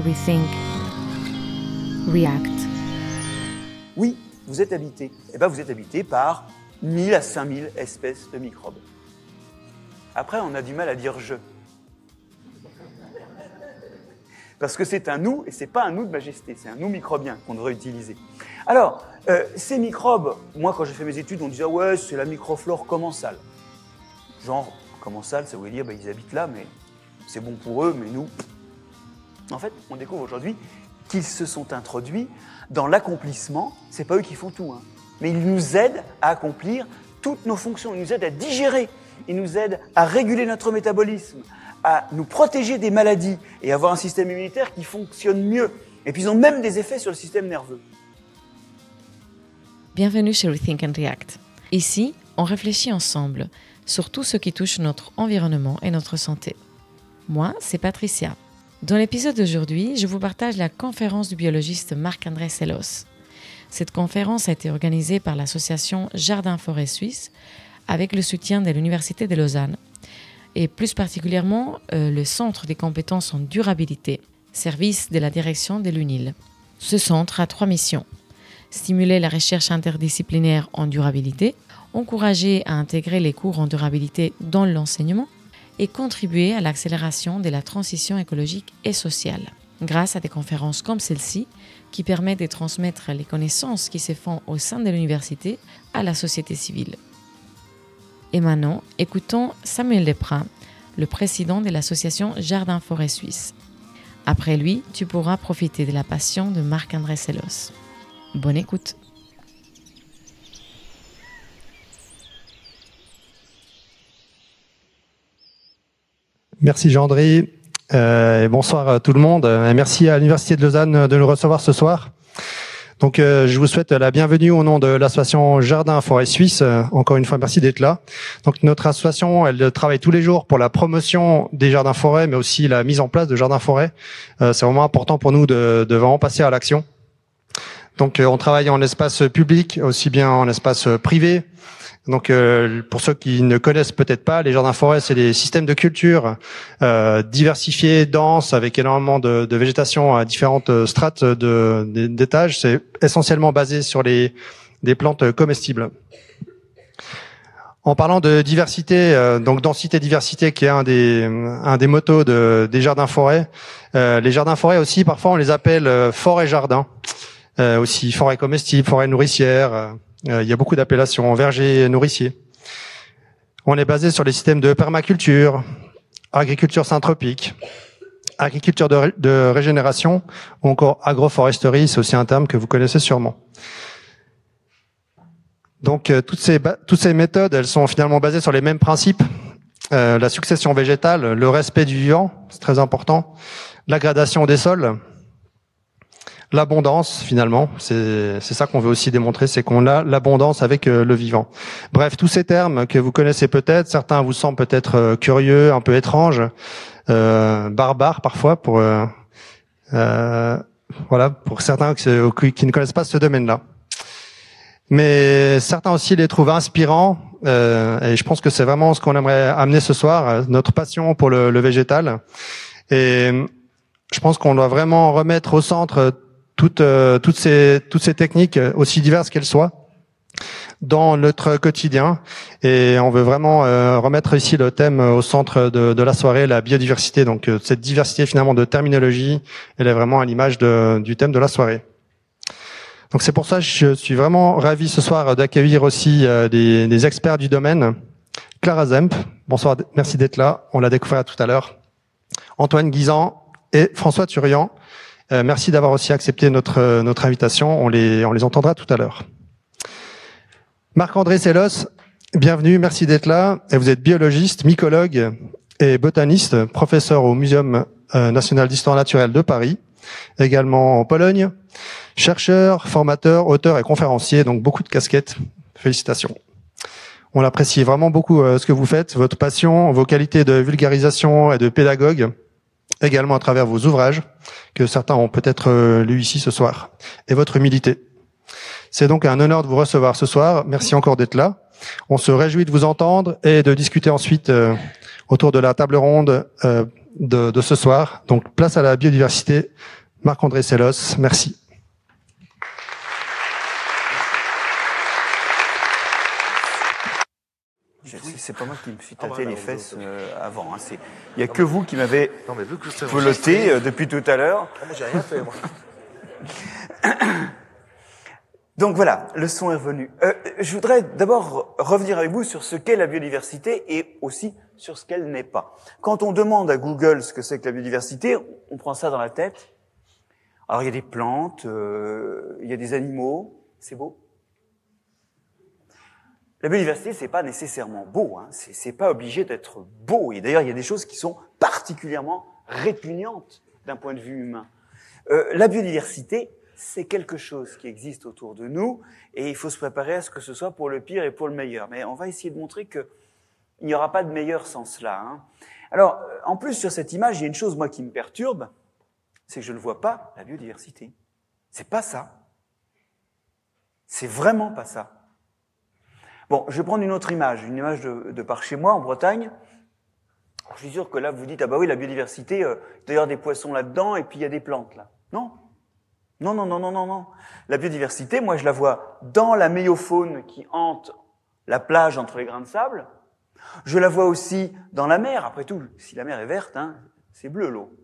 Rethink, React. Oui, vous êtes habité. Eh bien, vous êtes habité par 1000 à 5000 espèces de microbes. Après, on a du mal à dire je. Parce que c'est un nous, et c'est pas un nous de majesté, c'est un nous microbien qu'on devrait utiliser. Alors, euh, ces microbes, moi quand j'ai fait mes études, on disait ouais, c'est la microflore commensale. Genre, commensale, ça voulait dire bah, ils habitent là, mais c'est bon pour eux, mais nous. En fait, on découvre aujourd'hui qu'ils se sont introduits dans l'accomplissement, c'est pas eux qui font tout, hein, mais ils nous aident à accomplir toutes nos fonctions, ils nous aident à digérer, ils nous aident à réguler notre métabolisme, à nous protéger des maladies et avoir un système immunitaire qui fonctionne mieux. Et puis ils ont même des effets sur le système nerveux. Bienvenue chez Rethink and React. Ici, on réfléchit ensemble sur tout ce qui touche notre environnement et notre santé. Moi, c'est Patricia. Dans l'épisode d'aujourd'hui, je vous partage la conférence du biologiste Marc-André Sellos. Cette conférence a été organisée par l'association Jardin Forêt Suisse avec le soutien de l'Université de Lausanne et plus particulièrement euh, le Centre des compétences en durabilité, service de la direction de l'UNIL. Ce centre a trois missions. Stimuler la recherche interdisciplinaire en durabilité, encourager à intégrer les cours en durabilité dans l'enseignement et contribuer à l'accélération de la transition écologique et sociale, grâce à des conférences comme celle-ci qui permettent de transmettre les connaissances qui se font au sein de l'université à la société civile. Et maintenant, écoutons Samuel Desprin, le président de l'association Jardin Forêt Suisse. Après lui, tu pourras profiter de la passion de Marc-André Sellos. Bonne écoute. Merci Gendry. Euh, et bonsoir à tout le monde. Merci à l'Université de Lausanne de nous recevoir ce soir. Donc, euh, je vous souhaite la bienvenue au nom de l'association Jardin Forêt Suisse. Euh, encore une fois, merci d'être là. Donc, notre association, elle travaille tous les jours pour la promotion des jardins forêts, mais aussi la mise en place de jardins forêts. Euh, c'est vraiment important pour nous de, de vraiment passer à l'action. Donc, on travaille en espace public, aussi bien en espace privé, donc, euh, pour ceux qui ne connaissent peut-être pas, les jardins forêts, c'est des systèmes de culture euh, diversifiés, denses, avec énormément de, de, végétation à différentes strates d'étages. C'est essentiellement basé sur les des plantes comestibles. En parlant de diversité, euh, donc densité diversité, qui est un des un des motos de, des jardins forêts. Euh, les jardins forêts aussi, parfois on les appelle euh, forêt jardin, aussi forêt comestible, forêt nourricière. Euh, il y a beaucoup d'appellations verger nourricier. On est basé sur les systèmes de permaculture, agriculture syntropique, agriculture de, régénération ou encore agroforesterie, c'est aussi un terme que vous connaissez sûrement. Donc euh, toutes ces toutes ces méthodes, elles sont finalement basées sur les mêmes principes euh, la succession végétale, le respect du vivant, c'est très important, la gradation des sols, l'abondance finalement. C'est ça qu'on veut aussi démontrer, c'est qu'on a l'abondance avec euh, le vivant. Bref, tous ces termes que vous connaissez peut-être, certains vous semblent peut-être euh, curieux, un peu étranges, euh, barbares parfois pour euh, euh voilà pour certains qui, qui ne connaissent pas ce domaine-là. Mais certains aussi les trouvent inspirants et je pense que c'est vraiment ce qu'on aimerait amener ce soir, notre passion pour le, le végétal. Et je pense qu'on doit vraiment remettre au centre toutes, euh, toutes, ces, techniques, euh, aussi diverses qu'elles soient, dans notre quotidien. Et on veut vraiment euh, remettre ici le thème au centre de, la soirée, la biodiversité. Donc cette diversité finalement de terminologie, elle est vraiment à l'image du thème de la soirée. Donc c'est pour ça que je suis vraiment ravi ce soir d'accueillir aussi des, des, experts du domaine. Clara Zemp, bonsoir, merci d'être là. On l'a découvert tout à l'heure. Antoine Guisan et François Turian, euh, merci d'avoir aussi accepté notre, euh, notre invitation. On les, on les entendra tout à l'heure. Marc-André Sellos, bienvenue, merci d'être là. Et vous êtes biologiste, mycologue et botaniste, professeur au Muséum euh, national d'histoire naturelle de Paris, également en Pologne, chercheur, formateur, auteur et conférencier, donc beaucoup de casquettes. Félicitations. On apprécie vraiment beaucoup ce que vous faites, votre passion, vos qualités de vulgarisation et de pédagogue également à travers vos ouvrages, que certains ont peut-être euh, lus ici ce soir, et votre humilité. C'est donc un honneur de vous recevoir ce soir. Merci encore d'être là. On se réjouit de vous entendre et de discuter ensuite euh, autour de la table ronde euh, de, de, ce soir. Donc, place à la biodiversité. Marc-André Sellos, merci. C'est pas moi qui me suis tâté ah, les fesses euh, avant. Hein. Il n'y a que vous qui m'avez peloté euh, depuis tout à l'heure. Ah, moi, j'ai rien fait, moi. Donc voilà, le son est revenu. Euh, je voudrais d'abord revenir avec vous sur ce qu'est la biodiversité et aussi sur ce qu'elle n'est pas. Quand on demande à Google ce que c'est que la biodiversité, on prend ça dans la tête. Alors il y a des plantes, euh, il y a des animaux, c'est beau. La biodiversité, c'est pas nécessairement beau, hein. c'est pas obligé d'être beau. Et d'ailleurs, il y a des choses qui sont particulièrement répugnantes d'un point de vue humain. Euh, la biodiversité, c'est quelque chose qui existe autour de nous et il faut se préparer à ce que ce soit pour le pire et pour le meilleur. Mais on va essayer de montrer qu'il n'y aura pas de meilleur sans cela. Hein. Alors, en plus, sur cette image, il y a une chose, moi, qui me perturbe, c'est que je ne vois pas la biodiversité. C'est pas ça. C'est vraiment pas ça. Bon, je vais prendre une autre image, une image de, par chez moi, en Bretagne. Je suis sûr que là, vous dites, ah bah oui, la biodiversité, euh, d'ailleurs des poissons là-dedans, et puis il y a des plantes là. Non, non, non, non, non, non, non. La biodiversité, moi, je la vois dans la méiofaune qui hante la plage entre les grains de sable. Je la vois aussi dans la mer. Après tout, si la mer est verte, hein, c'est bleu l'eau.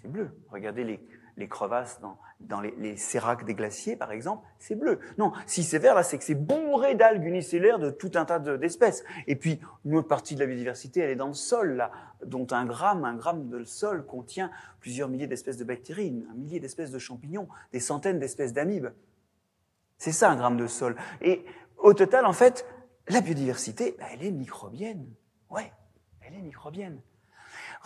C'est bleu. Regardez les, les crevasses dans, les, les séracs des glaciers, par exemple, c'est bleu. Non, si c'est vert, là, c'est que c'est bourré d'algues unicellulaires de tout un tas d'espèces. Et puis, une autre partie de la biodiversité, elle est dans le sol, là, dont un gramme, un gramme de sol contient plusieurs milliers d'espèces de bactéries, un millier d'espèces de champignons, des centaines d'espèces d'amibes. C'est ça, un gramme de sol. Et au total, en fait, la biodiversité, bah, elle est microbienne. Ouais, elle est microbienne.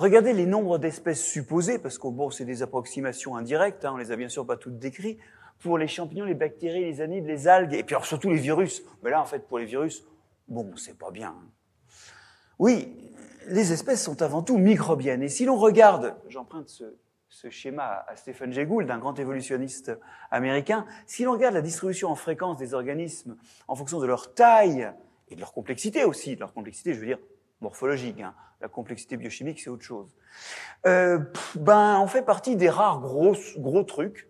Regardez les nombres d'espèces supposées, parce que bon, c'est des approximations indirectes, hein, on les a bien sûr pas toutes décrites, pour les champignons, les bactéries, les amibes, les algues, et puis surtout les virus. Mais là, en fait, pour les virus, bon, c'est pas bien. Oui, les espèces sont avant tout microbiennes. Et si l'on regarde, j'emprunte ce, ce, schéma à Stephen Jay Gould, un grand évolutionniste américain, si l'on regarde la distribution en fréquence des organismes en fonction de leur taille et de leur complexité aussi, de leur complexité, je veux dire morphologique, hein, la complexité biochimique, c'est autre chose. Euh, ben, on fait partie des rares gros, gros trucs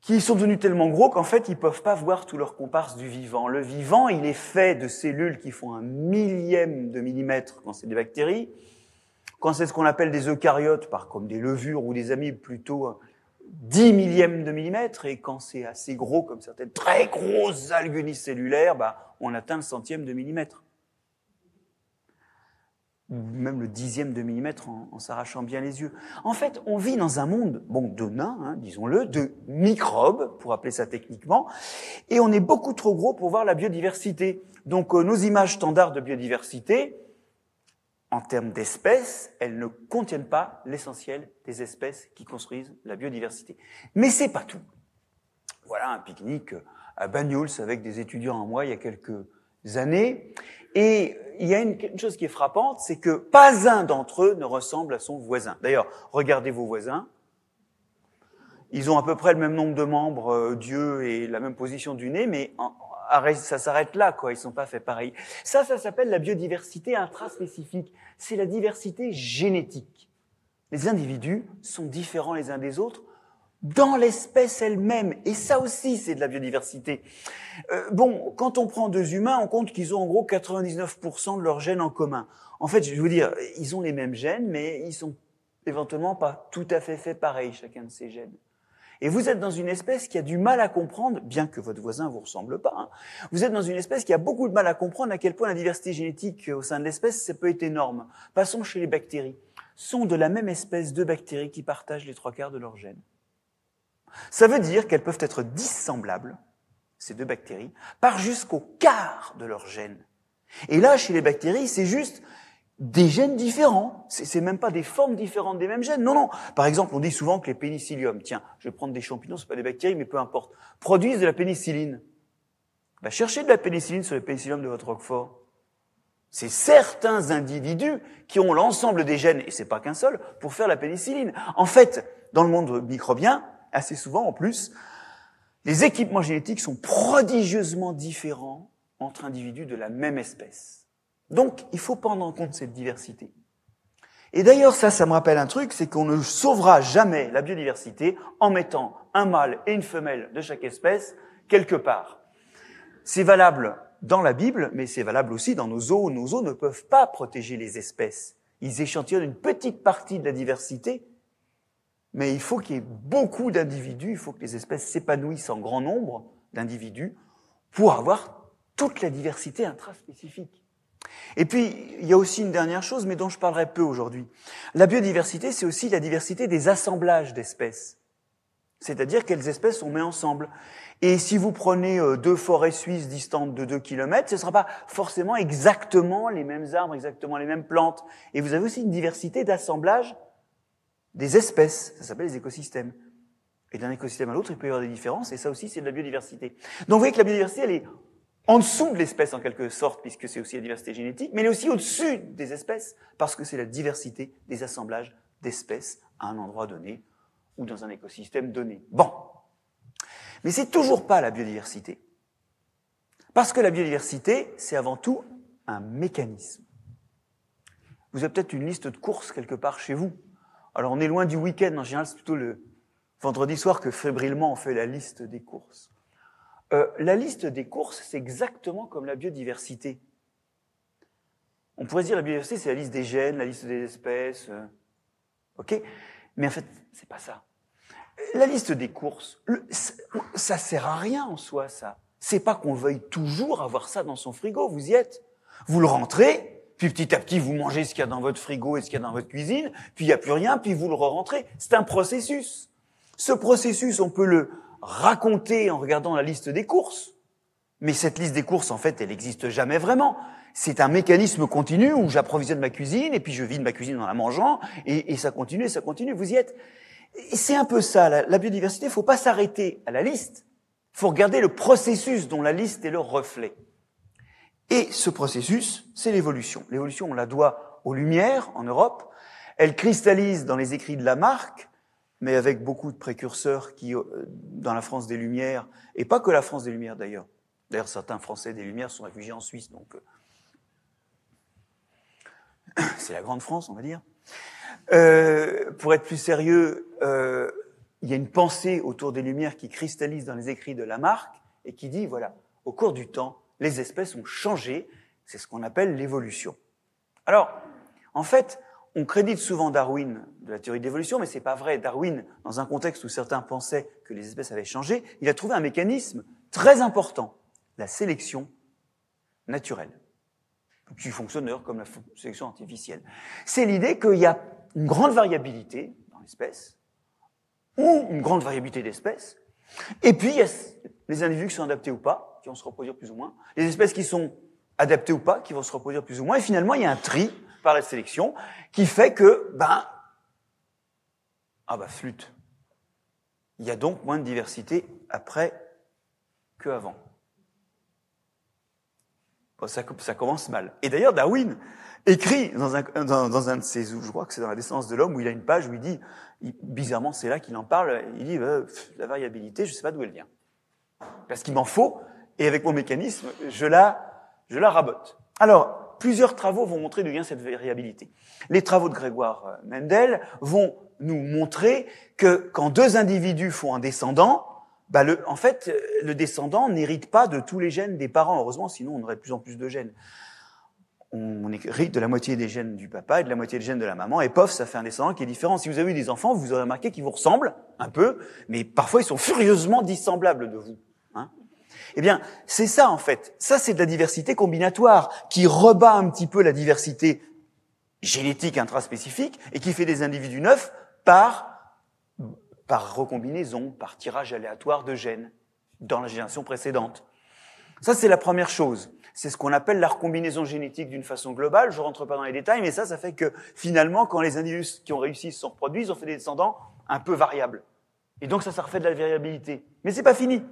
qui sont devenus tellement gros qu'en fait, ils peuvent pas voir tous leurs comparses du vivant. Le vivant, il est fait de cellules qui font un millième de millimètre quand c'est des bactéries. Quand c'est ce qu'on appelle des eucaryotes, par comme des levures ou des amibes, plutôt 10 millièmes de millimètre. Et quand c'est assez gros, comme certaines très grosses algues unicellulaires, bah, on atteint le centième de millimètre même le dixième de millimètre en, s'arrachant bien les yeux. En fait, on vit dans un monde, bon, de nains, hein, disons-le, de microbes, pour appeler ça techniquement, et on est beaucoup trop gros pour voir la biodiversité. Donc, euh, nos images standards de biodiversité, en termes d'espèces, elles ne contiennent pas l'essentiel des espèces qui construisent la biodiversité. Mais c'est pas tout. Voilà un pique-nique à Banyuls avec des étudiants en moi il y a quelques années. Et il y a une, chose qui est frappante, c'est que pas un d'entre eux ne ressemble à son voisin. D'ailleurs, regardez vos voisins. Ils ont à peu près le même nombre de membres euh, Dieu et la même position du nez, mais ça s'arrête là, quoi. Ils sont pas faits pareil. Ça, ça s'appelle la biodiversité intraspécifique. C'est la diversité génétique. Les individus sont différents les uns des autres dans l'espèce elle-même. Et ça aussi, c'est de la biodiversité. Euh, bon, quand on prend deux humains, on compte qu'ils ont en gros 99% de leurs gènes en commun. En fait, je veux dire, ils ont les mêmes gènes, mais ils sont éventuellement pas tout à fait faits pareil, chacun de ces gènes. Et vous êtes dans une espèce qui a du mal à comprendre, bien que votre voisin vous ressemble pas, hein, vous êtes dans une espèce qui a beaucoup de mal à comprendre à quel point la diversité génétique au sein de l'espèce, ça peut être énorme. Passons chez les bactéries. Sont de la même espèce de bactéries qui partagent les trois quarts de leurs gènes. Ça veut dire qu'elles peuvent être dissemblables, ces deux bactéries, par jusqu'au quart de leurs gènes. Et là, chez les bactéries, c'est juste des gènes différents. C'est même pas des formes différentes des mêmes gènes. Non, non. Par exemple, on dit souvent que les pénicilliums, tiens, je vais prendre des champignons, c'est pas des bactéries, mais peu importe, produisent de la pénicilline. Bah, cherchez de la pénicilline sur les pénicilliums de votre roquefort. C'est certains individus qui ont l'ensemble des gènes, et c'est pas qu'un seul, pour faire la pénicilline. En fait, dans le monde microbien, assez souvent en plus, les équipements génétiques sont prodigieusement différents entre individus de la même espèce. Donc, il faut prendre en compte cette diversité. Et d'ailleurs, ça, ça me rappelle un truc, c'est qu'on ne sauvera jamais la biodiversité en mettant un mâle et une femelle de chaque espèce quelque part. C'est valable dans la Bible, mais c'est valable aussi dans nos eaux. Nos eaux ne peuvent pas protéger les espèces. Ils échantillonnent une petite partie de la diversité, mais il faut qu'il y ait beaucoup d'individus, il faut que les espèces s'épanouissent en grand nombre d'individus pour avoir toute la diversité intraspécifique. Et puis, il y a aussi une dernière chose, mais dont je parlerai peu aujourd'hui. La biodiversité, c'est aussi la diversité des assemblages d'espèces. C'est-à-dire quelles espèces on met ensemble. Et si vous prenez euh, deux forêts suisses distantes de 2 km, ce ne sera pas forcément exactement les mêmes arbres, exactement les mêmes plantes. Et vous avez aussi une diversité d'assemblage des espèces. Ça s'appelle les écosystèmes. Et d'un écosystème à l'autre, il peut y avoir des différences, et ça aussi, c'est de la biodiversité. Donc vous voyez que la biodiversité, elle est en dessous de l'espèce en quelque sorte, puisque c'est aussi la diversité génétique, mais elle est aussi au-dessus des espèces, parce que c'est la diversité des assemblages d'espèces à un endroit donné ou dans un écosystème donné. Bon. Mais c'est toujours pas la biodiversité. Parce que la biodiversité, c'est avant tout un mécanisme. Vous avez peut-être une liste de courses quelque part chez vous. Alors on est loin du week-end, en général c'est plutôt le vendredi soir que fébrilement on fait la liste des courses. Euh, la liste des courses, c'est exactement comme la biodiversité. On pourrait dire la biodiversité, c'est la liste des gènes, la liste des espèces. Euh, ok? Mais en fait, c'est pas ça. La liste des courses, ça sert à rien en soi, ça. C'est pas qu'on veuille toujours avoir ça dans son frigo, vous y êtes. Vous le rentrez, puis petit à petit, vous mangez ce qu'il y a dans votre frigo et ce qu'il y a dans votre cuisine, puis il n'y a plus rien, puis vous le re-rentrez. C'est un processus. Ce processus, on peut le raconter en regardant la liste des courses. Mais cette liste des courses, en fait, elle n'existe jamais vraiment. C'est un mécanisme continu où j'approvisionne ma cuisine et puis je vide ma cuisine en la mangeant et, ça continue et ça continue. Vous y êtes. C'est un peu ça, la, biodiversité. Il ne faut pas s'arrêter à la liste. Faut regarder le processus dont la liste est le reflet. Et ce processus, c'est l'évolution. L'évolution, on la doit aux Lumières en Europe. Elle cristallise dans les écrits de Lamarck, mais avec beaucoup de précurseurs qui, euh, dans la France des Lumières, et pas que la France des Lumières d'ailleurs. D'ailleurs, certains Français des Lumières sont réfugiés en Suisse, donc euh, c'est la grande France, on va dire. Euh, pour être plus sérieux, euh, il y a une pensée autour des Lumières qui cristallise dans les écrits de Lamarck et qui dit, voilà, au cours du temps, les espèces ont changé, c'est ce qu'on appelle l'évolution. Alors, en fait, on crédite souvent Darwin de la théorie d'évolution, mais c'est pas vrai. Darwin, dans un contexte où certains pensaient que les espèces avaient changé, il a trouvé un mécanisme très important, la sélection naturelle, qui fonctionne comme la sélection artificielle. C'est l'idée qu'il y a une grande variabilité dans l'espèce, ou une grande variabilité d'espèces, et puis il y a les individus qui sont adaptés ou pas, vont se reproduire plus ou moins, les espèces qui sont adaptées ou pas, qui vont se reproduire plus ou moins, et finalement il y a un tri par la sélection qui fait que, ben, ah bah flûte. Il y a donc moins de diversité après qu'avant. Bon, ça, commence mal. Et d'ailleurs, Darwin écrit dans un, dans, dans un de ses, je crois que c'est dans la descendance de l'homme, où il a une page où il dit, bizarrement, c'est là qu'il en parle, il dit, euh, la variabilité, je ne sais pas d'où elle vient. Parce qu'il m'en faut, et avec mon mécanisme, je la, je la rabote. Alors, plusieurs travaux vont montrer d'où vient cette variabilité. Les travaux de Grégoire euh, Mendel vont nous montrer que quand deux individus font un descendant, bah le, en fait, le descendant n'hérite pas de tous les gènes des parents, heureusement, sinon on aurait de plus en plus de gènes on hérite de la moitié des gènes du papa et de la moitié des gènes de la maman, et pof, ça fait un descendant qui est différent. Si vous avez eu des enfants, vous aurez remarqué qu'ils vous ressemblent un peu, mais parfois ils sont furieusement dissemblables de vous. Eh bien, c'est ça en fait. Ça, c'est de la diversité combinatoire qui rebat un petit peu la diversité génétique intraspécifique et qui fait des individus neufs par, par recombinaison, par tirage aléatoire de gènes dans la génération précédente. Ça, c'est la première chose. C'est ce qu'on appelle la recombinaison génétique d'une façon globale. Je rentre pas dans les détails, mais ça, ça fait que finalement, quand les individus qui ont réussi se sont reproduits, ils ont fait des descendants un peu variables. Et donc, ça, ça refait de la variabilité. Mais c'est pas fini.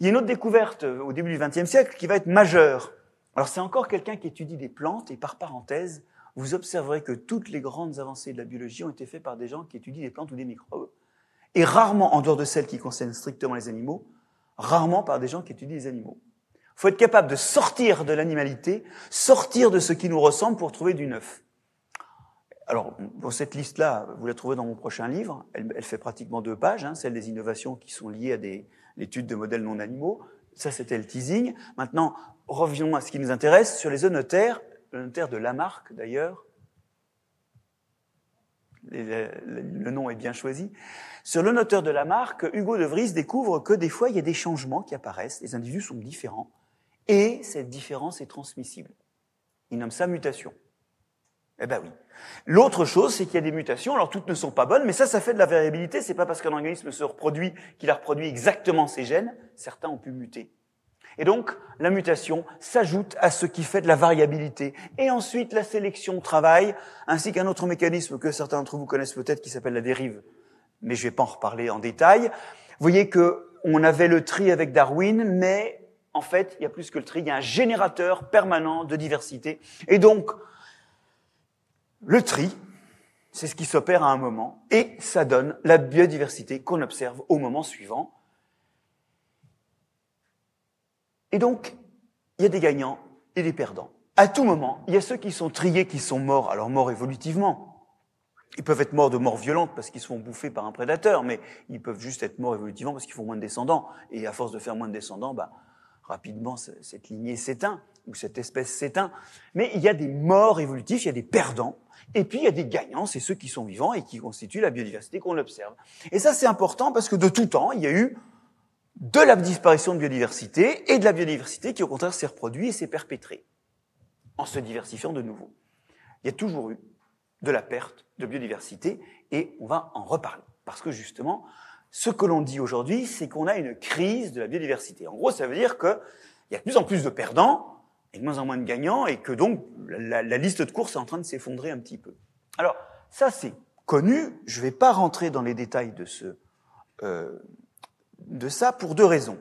Il y a une autre découverte euh, au début du XXe siècle qui va être majeure. Alors, c'est encore quelqu'un qui étudie des plantes, et par parenthèse, vous observerez que toutes les grandes avancées de la biologie ont été faites par des gens qui étudient des plantes ou des microbes. Et rarement, en dehors de celles qui concernent strictement les animaux, rarement par des gens qui étudient les animaux Il faut être capable de sortir de l'animalité, sortir de ce qui nous ressemble pour trouver du neuf. Alors, pour cette liste-là, vous la trouvez dans mon prochain livre. Elle, fait pratiquement deux pages, hein, celle des innovations qui sont liées à des, l'étude de modèles non animaux. Ça, c'était le teasing. Maintenant, revenons à ce qui nous intéresse sur les œnotaires. Le notaire de Lamarck, d'ailleurs. Le nom est bien choisi. Sur le de Lamarck, Hugo de Vries découvre que des fois, il y a des changements qui apparaissent. Les individus sont différents. Et cette différence est transmissible. Il nomme ça mutation. Eh ben oui. L'autre chose, c'est qu'il y a des mutations. Alors toutes ne sont pas bonnes, mais ça, ça fait de la variabilité. C'est pas parce qu'un organisme se reproduit qu'il a reproduit exactement ses gènes. Certains ont pu muter. Et donc, la mutation s'ajoute à ce qui fait de la variabilité. Et ensuite, la sélection travaille, ainsi qu'un autre mécanisme que certains d'entre vous connaissent peut-être, qui s'appelle la dérive. Mais je vais pas en reparler en détail. Vous voyez que on avait le tri avec Darwin, mais en fait, il y a plus que le tri. Il y a un générateur permanent de diversité. Et donc, le tri, c'est ce qui s'opère à un moment, et ça donne la biodiversité qu'on observe au moment suivant. Et donc, il y a des gagnants et des perdants. À tout moment, il y a ceux qui sont triés, qui sont morts, alors morts évolutivement. Ils peuvent être morts de mort violente parce qu'ils se font bouffer par un prédateur, mais ils peuvent juste être morts évolutivement parce qu'ils font moins de descendants. Et à force de faire moins de descendants, bah, rapidement, cette lignée s'éteint, ou cette espèce s'éteint. Mais il y a des morts évolutifs, il y a des perdants. Et puis, il y a des gagnants, c'est ceux qui sont vivants et qui constituent la biodiversité qu'on observe. Et ça, c'est important parce que de tout temps, il y a eu de la disparition de biodiversité et de la biodiversité qui, au contraire, s'est reproduite et s'est perpétrée en se diversifiant de nouveau. Il y a toujours eu de la perte de biodiversité et on va en reparler. Parce que justement, ce que l'on dit aujourd'hui, c'est qu'on a une crise de la biodiversité. En gros, ça veut dire qu'il y a de plus en plus de perdants et de moins en moins de gagnants, et que donc la, liste de courses est en train de s'effondrer un petit peu. Alors, ça c'est connu, je ne vais pas rentrer dans les détails de, ce, euh, de ça pour deux raisons.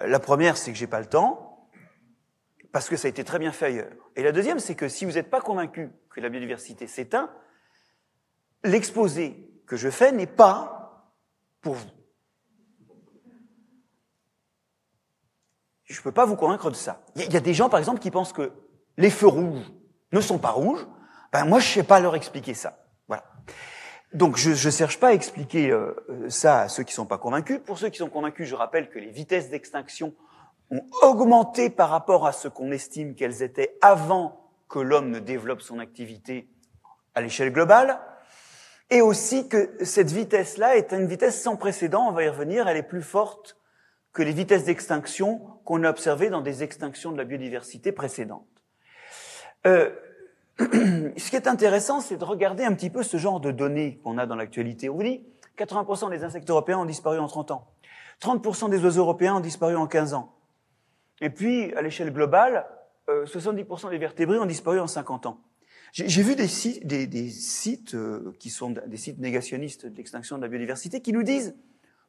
La première, c'est que j'ai pas le temps, parce que ça a été très bien fait ailleurs. Et la deuxième, c'est que si vous n'êtes pas convaincu que la biodiversité s'éteint, l'exposé que je fais n'est pas pour vous. Je ne peux pas vous convaincre de ça. Il y, a des gens, par exemple, qui pensent que les feux rouges ne sont pas rouges. Ben moi, je sais pas leur expliquer ça. Voilà. Donc, je ne cherche pas à expliquer euh, ça à ceux qui sont pas convaincus. Pour ceux qui sont convaincus, je rappelle que les vitesses d'extinction ont augmenté par rapport à ce qu'on estime qu'elles étaient avant que l'homme ne développe son activité à l'échelle globale. Et aussi que cette vitesse-là est une vitesse sans précédent, on va y revenir, elle est plus forte que les vitesses d'extinction qu'on a observées dans des extinctions de la biodiversité précédentes. Euh, ce qui est intéressant, c'est de regarder un petit peu ce genre de données qu'on a dans l'actualité. On vous dit 80% des insectes européens ont disparu en 30 ans. 30% des oiseaux européens ont disparu en 15 ans. Et puis, à l'échelle globale, 70% euh, des vertébrés ont disparu en 50 ans. J'ai vu des sites, euh, qui sont des sites négationnistes de l'extinction de la biodiversité qui nous disent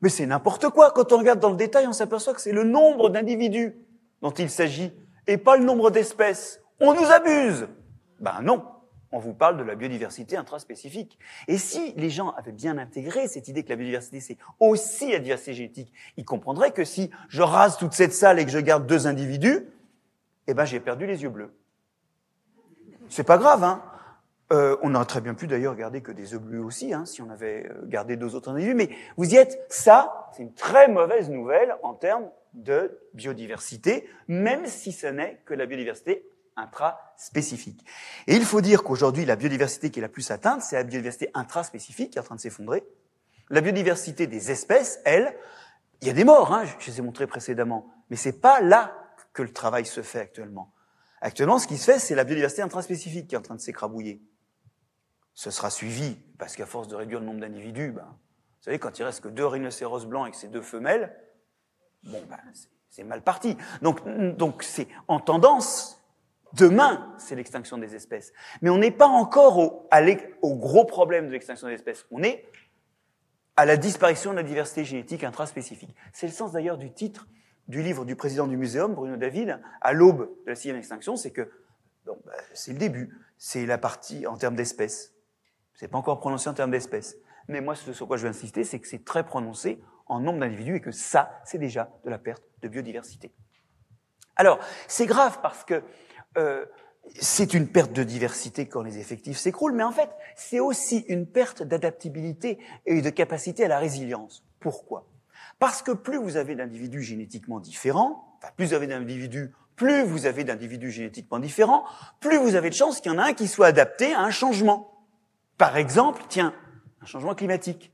mais c'est n'importe quoi. Quand on regarde dans le détail, on s'aperçoit que c'est le nombre d'individus dont il s'agit et pas le nombre d'espèces. On nous abuse. Ben non. On vous parle de la biodiversité intraspécifique. Et si les gens avaient bien intégré cette idée que la biodiversité, c'est aussi la diversité génétique, ils comprendraient que si je rase toute cette salle et que je garde deux individus, eh ben, j'ai perdu les yeux bleus. C'est pas grave, hein. Euh, on aurait très bien pu d'ailleurs garder que des bleus aussi, hein, si on avait euh, gardé deux autres individus. Mais vous y êtes, ça, c'est une très mauvaise nouvelle en termes de biodiversité, même si ce n'est que la biodiversité intraspécifique. Et il faut dire qu'aujourd'hui, la biodiversité qui est la plus atteinte, c'est la biodiversité intraspécifique qui est en train de s'effondrer. La biodiversité des espèces, elle, il y a des morts, hein, je les ai montrés précédemment, mais c'est pas là que le travail se fait actuellement. Actuellement, ce qui se fait, c'est la biodiversité intraspécifique qui est en train de s'écrabouiller ce sera suivi, parce qu'à force de réduire le nombre d'individus, ben, vous savez, quand il reste que deux rhinocéros blancs et que c'est deux femelles, bon, ben, c'est mal parti. Donc, donc c'est en tendance. Demain, c'est l'extinction des espèces. Mais on n'est pas encore au, au gros problème de l'extinction des espèces. On est à la disparition de la diversité génétique intraspécifique. C'est le sens d'ailleurs du titre du livre du président du muséum, Bruno David, à l'aube de la sixième extinction, c'est que ben, c'est le début, c'est la partie en termes d'espèces. C'est pas encore prononcé en termes d'espèces. Mais moi, ce sur quoi je veux insister, c'est que c'est très prononcé en nombre d'individus et que ça, c'est déjà de la perte de biodiversité. Alors, c'est grave parce que euh, c'est une perte de diversité quand les effectifs s'écroulent, mais en fait, c'est aussi une perte d'adaptabilité et de capacité à la résilience. Pourquoi? Parce que plus vous avez d'individus génétiquement différents, enfin, plus vous avez d'individus, plus vous avez d'individus génétiquement différents, plus vous avez de chances qu'il y en a un qui soit adapté à un changement. Par exemple, tiens, un changement climatique.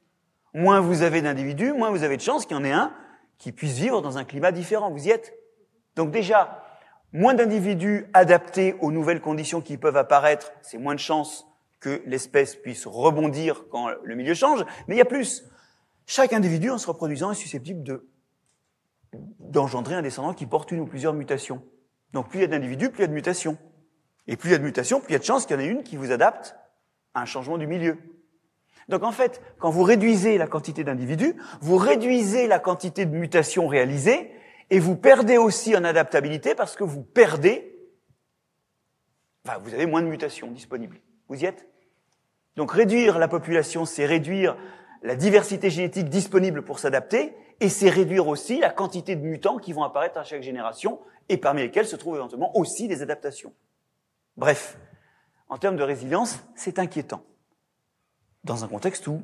Moins vous avez d'individus, moins vous avez de chances qu'il y en ait un qui puisse vivre dans un climat différent. Vous y êtes Donc déjà, moins d'individus adaptés aux nouvelles conditions qui peuvent apparaître, c'est moins de chances que l'espèce puisse rebondir quand le milieu change. Mais il y a plus. Chaque individu, en se reproduisant, est susceptible de d'engendrer un descendant qui porte une ou plusieurs mutations. Donc plus il y a d'individus, plus il y a de mutations. Et plus il y a de mutations, plus il y a de chances qu'il y en ait une qui vous adapte un changement du milieu. Donc en fait, quand vous réduisez la quantité d'individus, vous réduisez la quantité de mutations réalisées et vous perdez aussi en adaptabilité parce que vous perdez, enfin, vous avez moins de mutations disponibles. Vous y êtes Donc réduire la population, c'est réduire la diversité génétique disponible pour s'adapter et c'est réduire aussi la quantité de mutants qui vont apparaître à chaque génération et parmi lesquels se trouvent éventuellement aussi des adaptations. Bref, en termes de résilience, c'est inquiétant dans un contexte où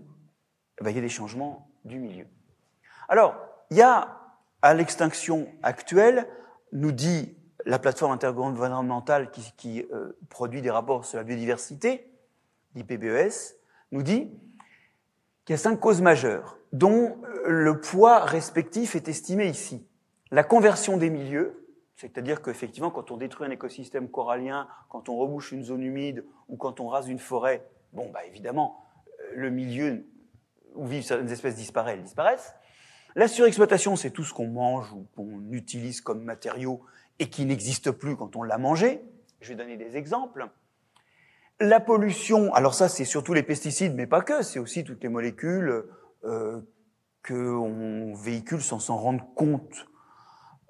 eh ben, il y a des changements du milieu. Alors, il y a à l'extinction actuelle, nous dit la plateforme intergouvernementale qui, euh, produit des rapports sur la biodiversité, l'IPBES, nous dit qu'il y a cinq causes majeures dont euh, le poids respectif est estimé ici. La conversion des milieux, c'est-à-dire qu'effectivement, quand on détruit un écosystème corallien, quand on rebouche une zone humide ou quand on rase une forêt, bon, bah évidemment, le milieu où vivent certaines espèces disparaît, elles disparaissent. La surexploitation, c'est tout ce qu'on mange ou qu'on utilise comme matériau et qui n'existe plus quand on l'a mangé. Je vais donner des exemples. La pollution, alors ça c'est surtout les pesticides, mais pas que, c'est aussi toutes les molécules euh, qu'on véhicule sans s'en rendre compte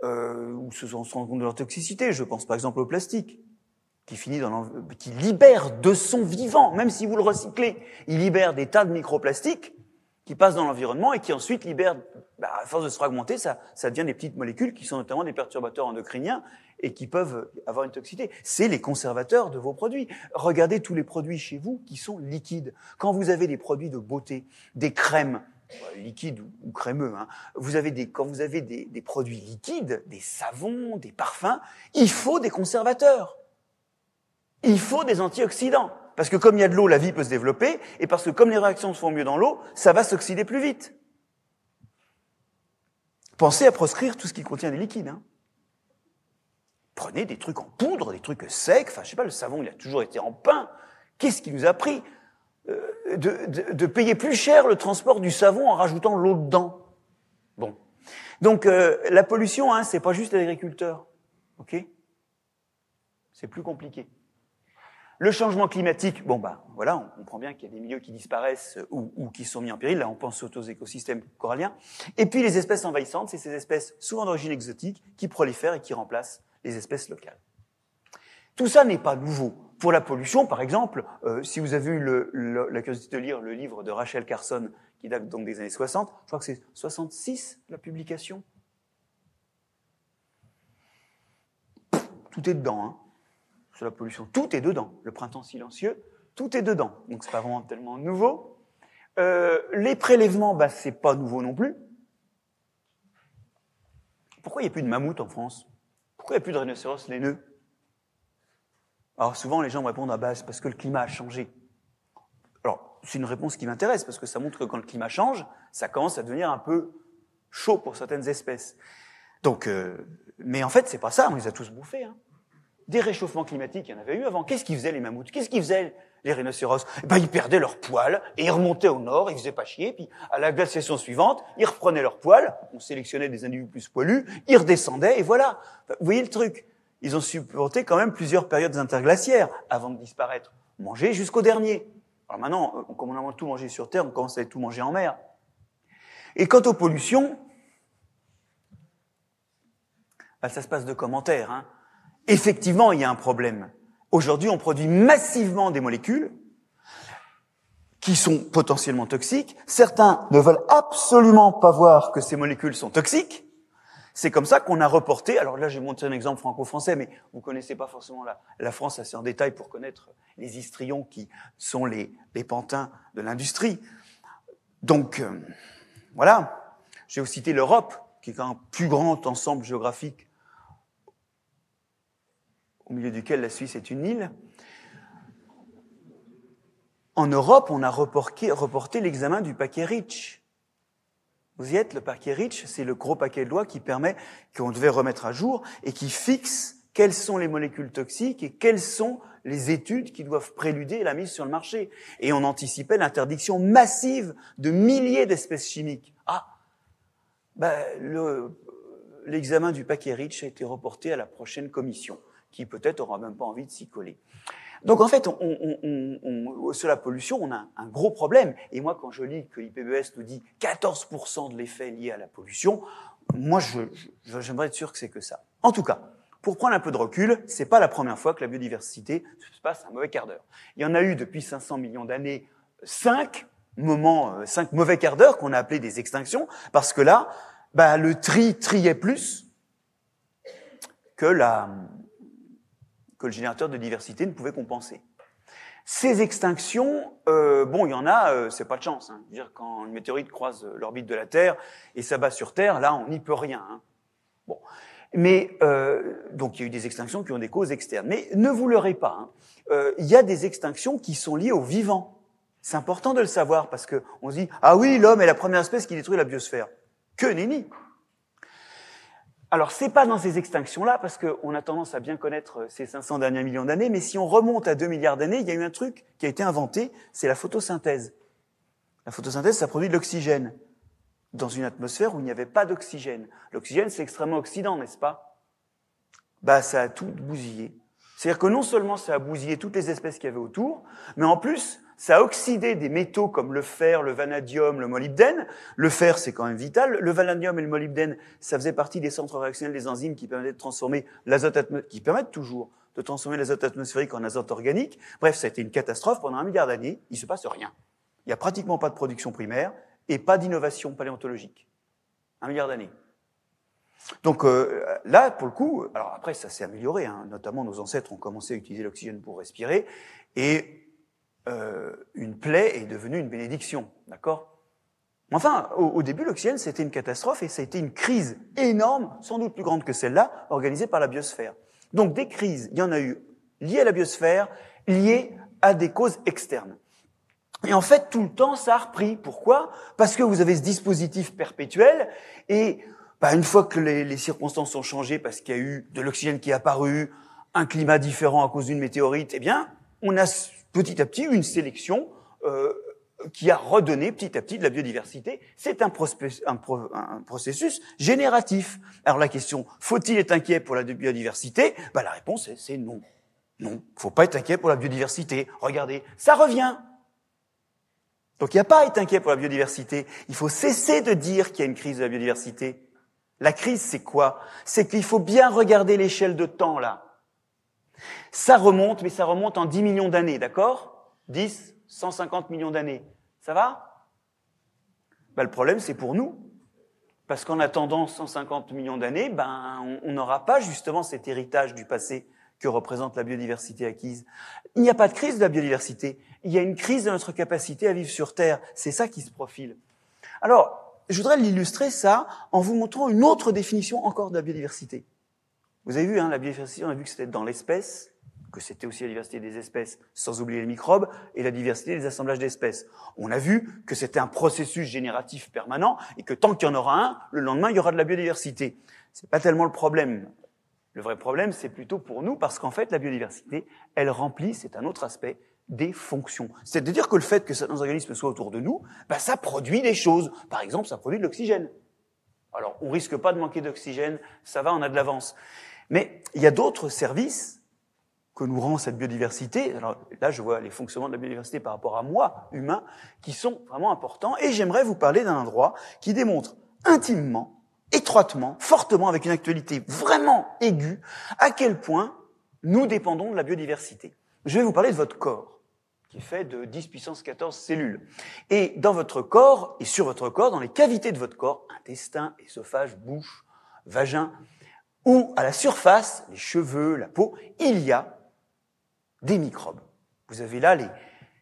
euh, sans se rendre compte de leur toxicité. Je pense par exemple au plastique qui finit dans qui libère de son vivant, même si vous le recyclez, il libère des tas de microplastiques qui passent dans l'environnement et qui ensuite libèrent, bah, à force de se fragmenter, ça, ça devient des petites molécules qui sont notamment des perturbateurs endocriniens et qui peuvent avoir une toxicité. C'est les conservateurs de vos produits. Regardez tous les produits chez vous qui sont liquides. Quand vous avez des produits de beauté, des crèmes, euh, liquides ou, crémeux, hein, vous avez des, quand vous avez des, des produits liquides, des savons, des parfums, il faut des conservateurs. Il faut des antioxydants. Parce que comme il y a de l'eau, la vie peut se développer, et parce que comme les réactions se font mieux dans l'eau, ça va s'oxyder plus vite. Pensez à proscrire tout ce qui contient des liquides. Hein. Prenez des trucs en poudre, des trucs secs, enfin je sais pas, le savon il a toujours été en pain. Qu'est-ce qui nous a pris? Euh, de, de, payer plus cher le transport du savon en rajoutant l'eau dedans Bon. Donc euh, la pollution, hein, c'est pas juste l'agriculteur. Ok? C'est plus compliqué. Le changement climatique, bon bah voilà, on comprend bien qu'il y a des milieux qui disparaissent ou, ou, qui sont mis en péril. Là, on pense aux écosystèmes coralliens. Et puis les espèces envahissantes, c'est ces espèces souvent d'origine exotique qui prolifèrent et qui remplacent les espèces locales. Tout ça n'est pas nouveau. Pour la pollution, par exemple, euh, si vous avez eu la curiosité de lire le livre de Rachel Carson, qui date donc des années 60, je crois que c'est 66 la publication. Tout est dedans. Hein sur la pollution. Tout est dedans. Le printemps silencieux, tout est dedans. Donc c'est pas vraiment tellement nouveau. Euh, les prélèvements, bah, c'est pas nouveau non plus. Pourquoi il n'y a plus de mammouth en France? Pourquoi il n'y a plus de rhinocéros laineux Alors souvent les gens me répondent ah, bah, parce que le climat a changé. Alors c'est une réponse qui m'intéresse parce que ça montre que quand le climat change, ça commence à devenir un peu chaud pour certaines espèces. Donc, euh, mais en fait c'est pas ça, on les a tous bouffés. Hein des réchauffements climatiques, il y en avait eu avant. Qu'est-ce qu'ils faisaient les mammouths? Qu'est-ce qu'ils faisaient les rhinocéros? Eh ben, Ils perdaient leurs poils et ils remontaient au nord, ils faisaient pas chier. Puis à la glaciation suivante, ils reprenaient leurs poils, on sélectionnait des individus plus poilus, ils redescendaient et voilà. Vous voyez le truc? Ils ont supporté quand même plusieurs périodes interglaciaires avant de disparaître. Manger jusqu'au dernier. Alors maintenant, comme on a tout mangé sur Terre, on commence à tout manger en mer. Et quant aux pollutions, ben, ça se passe de commentaires. Hein effectivement, il y a un problème. Aujourd'hui, on produit massivement des molécules qui sont potentiellement toxiques. Certains ne veulent absolument pas voir que ces molécules sont toxiques. C'est comme ça qu'on a reporté. Alors là, j'ai montré un exemple franco-français, mais vous connaissez pas forcément la, France assez en détail pour connaître les histrions qui sont les, les pantins de l'industrie. Donc, euh, voilà. Vais vous citer l'Europe, qui est un plus grand ensemble géographique au milieu duquel la Suisse est une île. En Europe, on a reporté, reporté l'examen du paquet REACH. Vous y êtes, le paquet REACH, c'est le gros paquet de lois qui permet, qu'on devait remettre à jour et qui fixe quelles sont les molécules toxiques et quelles sont les études qui doivent préluder la mise sur le marché. Et on anticipait l'interdiction massive de milliers d'espèces chimiques. Ah, ben, l'examen du paquet REACH a été reporté à la prochaine commission, qui peut-être aura même pas envie de s'y coller. Donc en fait, on, on, on, sur la pollution, on a un gros problème. Et moi, quand je lis que l'IPBES nous dit 14% de l'effet lié à la pollution, moi, j'aimerais être sûr que c'est que ça. En tout cas, pour prendre un peu de recul, c'est pas la première fois que la biodiversité se passe un mauvais quart d'heure. Il y en a eu depuis 500 millions d'années cinq moments, euh, cinq mauvais quarts d'heure qu'on a appelés des extinctions, parce que là, bah, le tri triait plus que la, que le générateur de diversité ne pouvait compenser. Ces extinctions, euh, bon, il y en a, euh, c'est pas de chance. Hein. Dire quand une météorite croise l'orbite de la Terre et s'abat sur Terre, là, on n'y peut rien. Hein. Bon, mais euh, donc il y a eu des extinctions qui ont des causes externes. Mais ne vous leurrez pas, hein. euh, il y a des extinctions qui sont liées au vivant. C'est important de le savoir parce que on se dit ah oui, l'homme est la première espèce qui détruit la biosphère. Que nenni alors, c'est pas dans ces extinctions-là, parce qu'on a tendance à bien connaître ces 500 derniers millions d'années, mais si on remonte à 2 milliards d'années, il y a eu un truc qui a été inventé, c'est la photosynthèse. La photosynthèse, ça produit de l'oxygène dans une atmosphère où il n'y avait pas d'oxygène. L'oxygène, c'est extrêmement oxydant, n'est-ce pas? Bah, ça a tout bousillé. C'est-à-dire que non seulement ça a bousillé toutes les espèces qu'il y avait autour, mais en plus, ça a oxydé des métaux comme le fer, le vanadium, le molybdène. Le fer, c'est quand même vital. Le vanadium et le molybdène, ça faisait partie des centres réactionnels des enzymes qui permettaient de transformer l'azote qui permettent toujours de transformer l'azote atmosphérique en azote organique. Bref, ça a été une catastrophe pendant un milliard d'années. Il se passe rien. Il n'y a pratiquement pas de production primaire et pas d'innovation paléontologique. Un milliard d'années. Donc euh, là, pour le coup, alors après, ça s'est amélioré. Hein, notamment, nos ancêtres ont commencé à utiliser l'oxygène pour respirer. Et euh, une plaie est devenue une bénédiction, d'accord? Enfin, au, au début, l'oxygène, c'était une catastrophe et ça a été une crise énorme, sans doute plus grande que celle-là, organisée par la biosphère. Donc des crises, il y en a eu liées à la biosphère, liées à des causes externes. Et en fait, tout le temps, ça a repris. Pourquoi? Parce que vous avez ce dispositif perpétuel et bah, une fois que les, les circonstances ont changé, parce qu'il y a eu de l'oxygène qui est apparu, un climat différent à cause d'une météorite, eh bien, on a petit à petit une sélection euh, qui a redonné petit à petit de la biodiversité. C'est un, un, processus génératif. Alors la question, faut-il être inquiet pour la biodiversité? Ben, La réponse c'est non. Non, faut pas être inquiet pour la biodiversité. Regardez, ça revient. Donc il n'y a pas à être inquiet pour la biodiversité. Il faut cesser de dire qu'il y a une crise de la biodiversité. La crise, c'est quoi? C'est qu'il faut bien regarder l'échelle de temps là. Ça remonte, mais ça remonte en 10 millions d'années, d'accord? 10, 150 millions d'années. Ça va? Ben, Le problème, c'est pour nous. Parce qu'en attendant 150 millions d'années, ben, on n'aura pas justement cet héritage du passé que représente la biodiversité acquise. Il n'y a pas de crise de la biodiversité. Il y a une crise de notre capacité à vivre sur Terre. C'est ça qui se profile. Alors, je voudrais l'illustrer ça en vous montrant une autre définition encore de la biodiversité. Vous avez vu, hein, la biodiversité, on a vu que c'était dans l'espèce, que c'était aussi la diversité des espèces, sans oublier les microbes, et la diversité des assemblages d'espèces. On a vu que c'était un processus génératif permanent, et que tant qu'il y en aura un, le lendemain, il y aura de la biodiversité. C'est pas tellement le problème. Le vrai problème, c'est plutôt pour nous, parce qu'en fait, la biodiversité, elle remplit, c'est un autre aspect, des fonctions. C'est-à-dire que le fait que certains organismes soient autour de nous, bah, ça produit des choses. Par exemple, ça produit de l'oxygène. Alors, on risque pas de manquer d'oxygène, ça va, on a de l'avance. Mais il y a d'autres services que nous rend cette biodiversité. Alors là, je vois les fonctionnements de la biodiversité par rapport à moi, humain, qui sont vraiment importants. Et j'aimerais vous parler d'un endroit qui démontre intimement, étroitement, fortement, avec une actualité vraiment aiguë, à quel point nous dépendons de la biodiversité. Je vais vous parler de votre corps, qui est fait de 10 puissance 14 cellules. Et dans votre corps, et sur votre corps, dans les cavités de votre corps, intestin, œsophage, bouche, vagin, où à la surface, les cheveux, la peau, il y a des microbes. Vous avez là les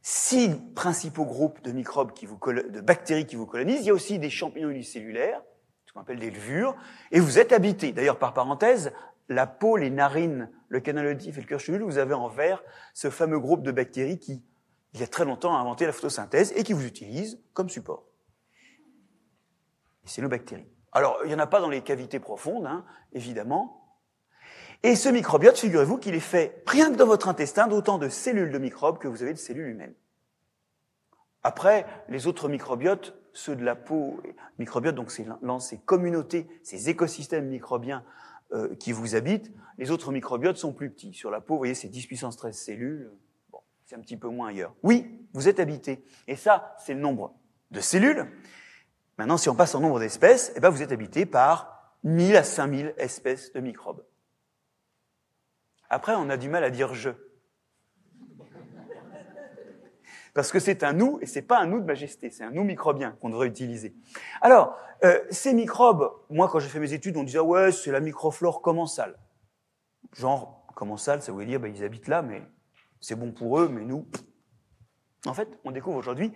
six principaux groupes de microbes qui vous de bactéries qui vous colonisent. Il y a aussi des champignons unicellulaires, ce qu'on appelle des levures, et vous êtes habité. D'ailleurs, par parenthèse, la peau, les narines, le canal auditif et le cœur chevelu, vous avez en vert ce fameux groupe de bactéries qui, il y a très longtemps, a inventé la photosynthèse et qui vous utilise comme support. Et c'est nos bactéries. Alors, il n'y en a pas dans les cavités profondes, hein, évidemment. Et ce microbiote, figurez-vous qu'il est fait, rien que dans votre intestin, d'autant de cellules de microbes que vous avez de cellules humaines. Après, les autres microbiotes, ceux de la peau, microbiote, donc c'est ces communautés, ces écosystèmes microbiens euh, qui vous habitent, les autres microbiotes sont plus petits. Sur la peau, vous voyez, c'est 10 puissance 13 cellules. Bon, c'est un petit peu moins ailleurs. Oui, vous êtes habité. Et ça, c'est le nombre de cellules. Maintenant, si on passe en nombre d'espèces, eh ben, vous êtes habité par 1000 à 5000 espèces de microbes. Après, on a du mal à dire je. Parce que c'est un nous, et c'est pas un nous de majesté, c'est un nous microbien qu'on devrait utiliser. Alors, euh, ces microbes, moi quand j'ai fait mes études, on disait ouais, c'est la microflore commensale. Genre, commensale, ça voulait dire, ben, ils habitent là, mais c'est bon pour eux, mais nous... En fait, on découvre aujourd'hui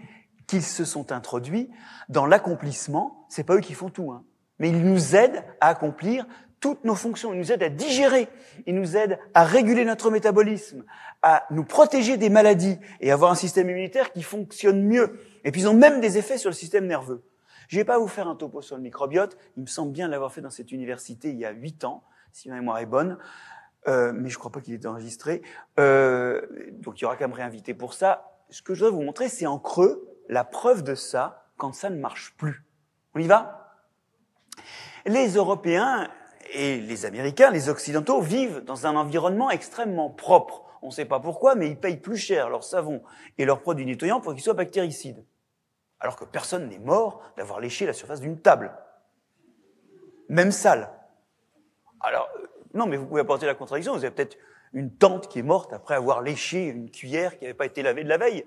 qu'ils se sont introduits dans l'accomplissement, c'est pas eux qui font tout, hein, mais ils nous aident à accomplir toutes nos fonctions. Ils nous aident à digérer. Ils nous aident à réguler notre métabolisme, à nous protéger des maladies et avoir un système immunitaire qui fonctionne mieux. Et puis ils ont même des effets sur le système nerveux. Je vais pas vous faire un topo sur le microbiote. Il me semble bien l'avoir fait dans cette université il y a huit ans, si ma mémoire est bonne. Euh, mais je crois pas qu'il est enregistré. Euh, donc il y aura qu'à me réinviter pour ça. Ce que je dois vous montrer, c'est en creux la preuve de ça quand ça ne marche plus. On y va? Les Européens et les Américains, les Occidentaux, vivent dans un environnement extrêmement propre. On ne sait pas pourquoi, mais ils payent plus cher leur savon et leurs produits nettoyants pour qu'ils soient bactéricides. Alors que personne n'est mort d'avoir léché la surface d'une table. Même sale. Alors, euh, non, mais vous pouvez apporter la contradiction. Vous avez peut-être une tante qui est morte après avoir léché une cuillère qui n'avait pas été lavée de la veille.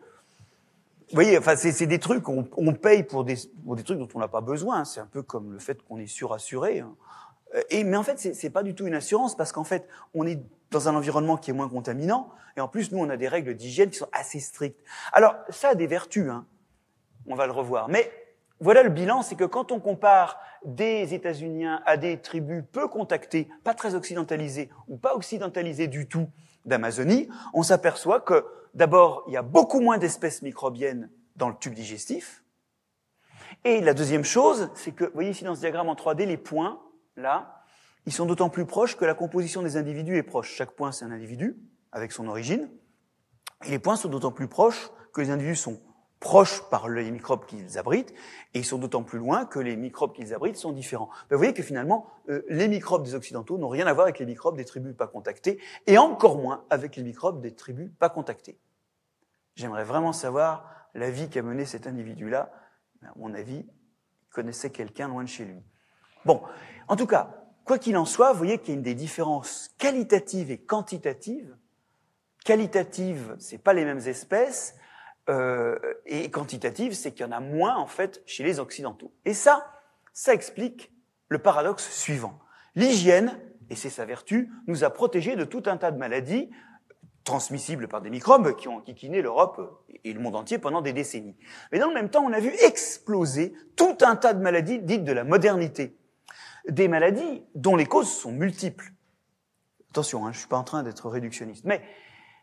Vous voyez, enfin, c'est des trucs, on, paye pour des, trucs dont on n'a pas besoin. C'est un peu comme le fait qu'on est surassuré. Hein. Et, mais en fait, c'est pas du tout une assurance parce qu'en fait, on est dans un environnement qui est moins contaminant et en plus, nous, on a des règles d'hygiène qui sont assez strictes. Alors, ça a des vertus, hein. on va le revoir. Mais voilà le bilan, c'est que quand on compare des États-Unis à des tribus peu contactées, pas très occidentalisées ou pas occidentalisées du tout d'Amazonie, on s'aperçoit que d'abord, il y a beaucoup moins d'espèces microbiennes dans le tube digestif. Et la deuxième chose, c'est que, vous voyez ici dans ce diagramme en 3D, les points, là, ils sont d'autant plus proches que la composition des individus est proche. Chaque point, c'est un individu avec son origine. Et les points sont d'autant plus proches que les individus sont proches par les microbes qu'ils abritent, et ils sont d'autant plus loin que les microbes qu'ils abritent sont différents. Ben, vous voyez que finalement, euh, les microbes des Occidentaux n'ont rien à voir avec les microbes des tribus pas contactées, et encore moins avec les microbes des tribus pas contactées. J'aimerais vraiment savoir la vie qu'a mené cet individu-là. À mon avis, il connaissait quelqu'un loin de chez lui. Bon, en tout cas, quoi qu'il en soit, vous voyez qu'il y a une des différences qualitatives et quantitatives. Qualitative, c'est pas les mêmes espèces, euh, et quantitative, c'est qu'il y en a moins en fait chez les occidentaux. Et ça, ça explique le paradoxe suivant. L'hygiène, et c'est sa vertu, nous a protégés de tout un tas de maladies transmissibles par des microbes qui ont enquiquiné l'Europe et le monde entier pendant des décennies. Mais dans le même temps, on a vu exploser tout un tas de maladies dites de la modernité des maladies dont les causes sont multiples. Attention, hein, je ne suis pas en train d'être réductionniste, mais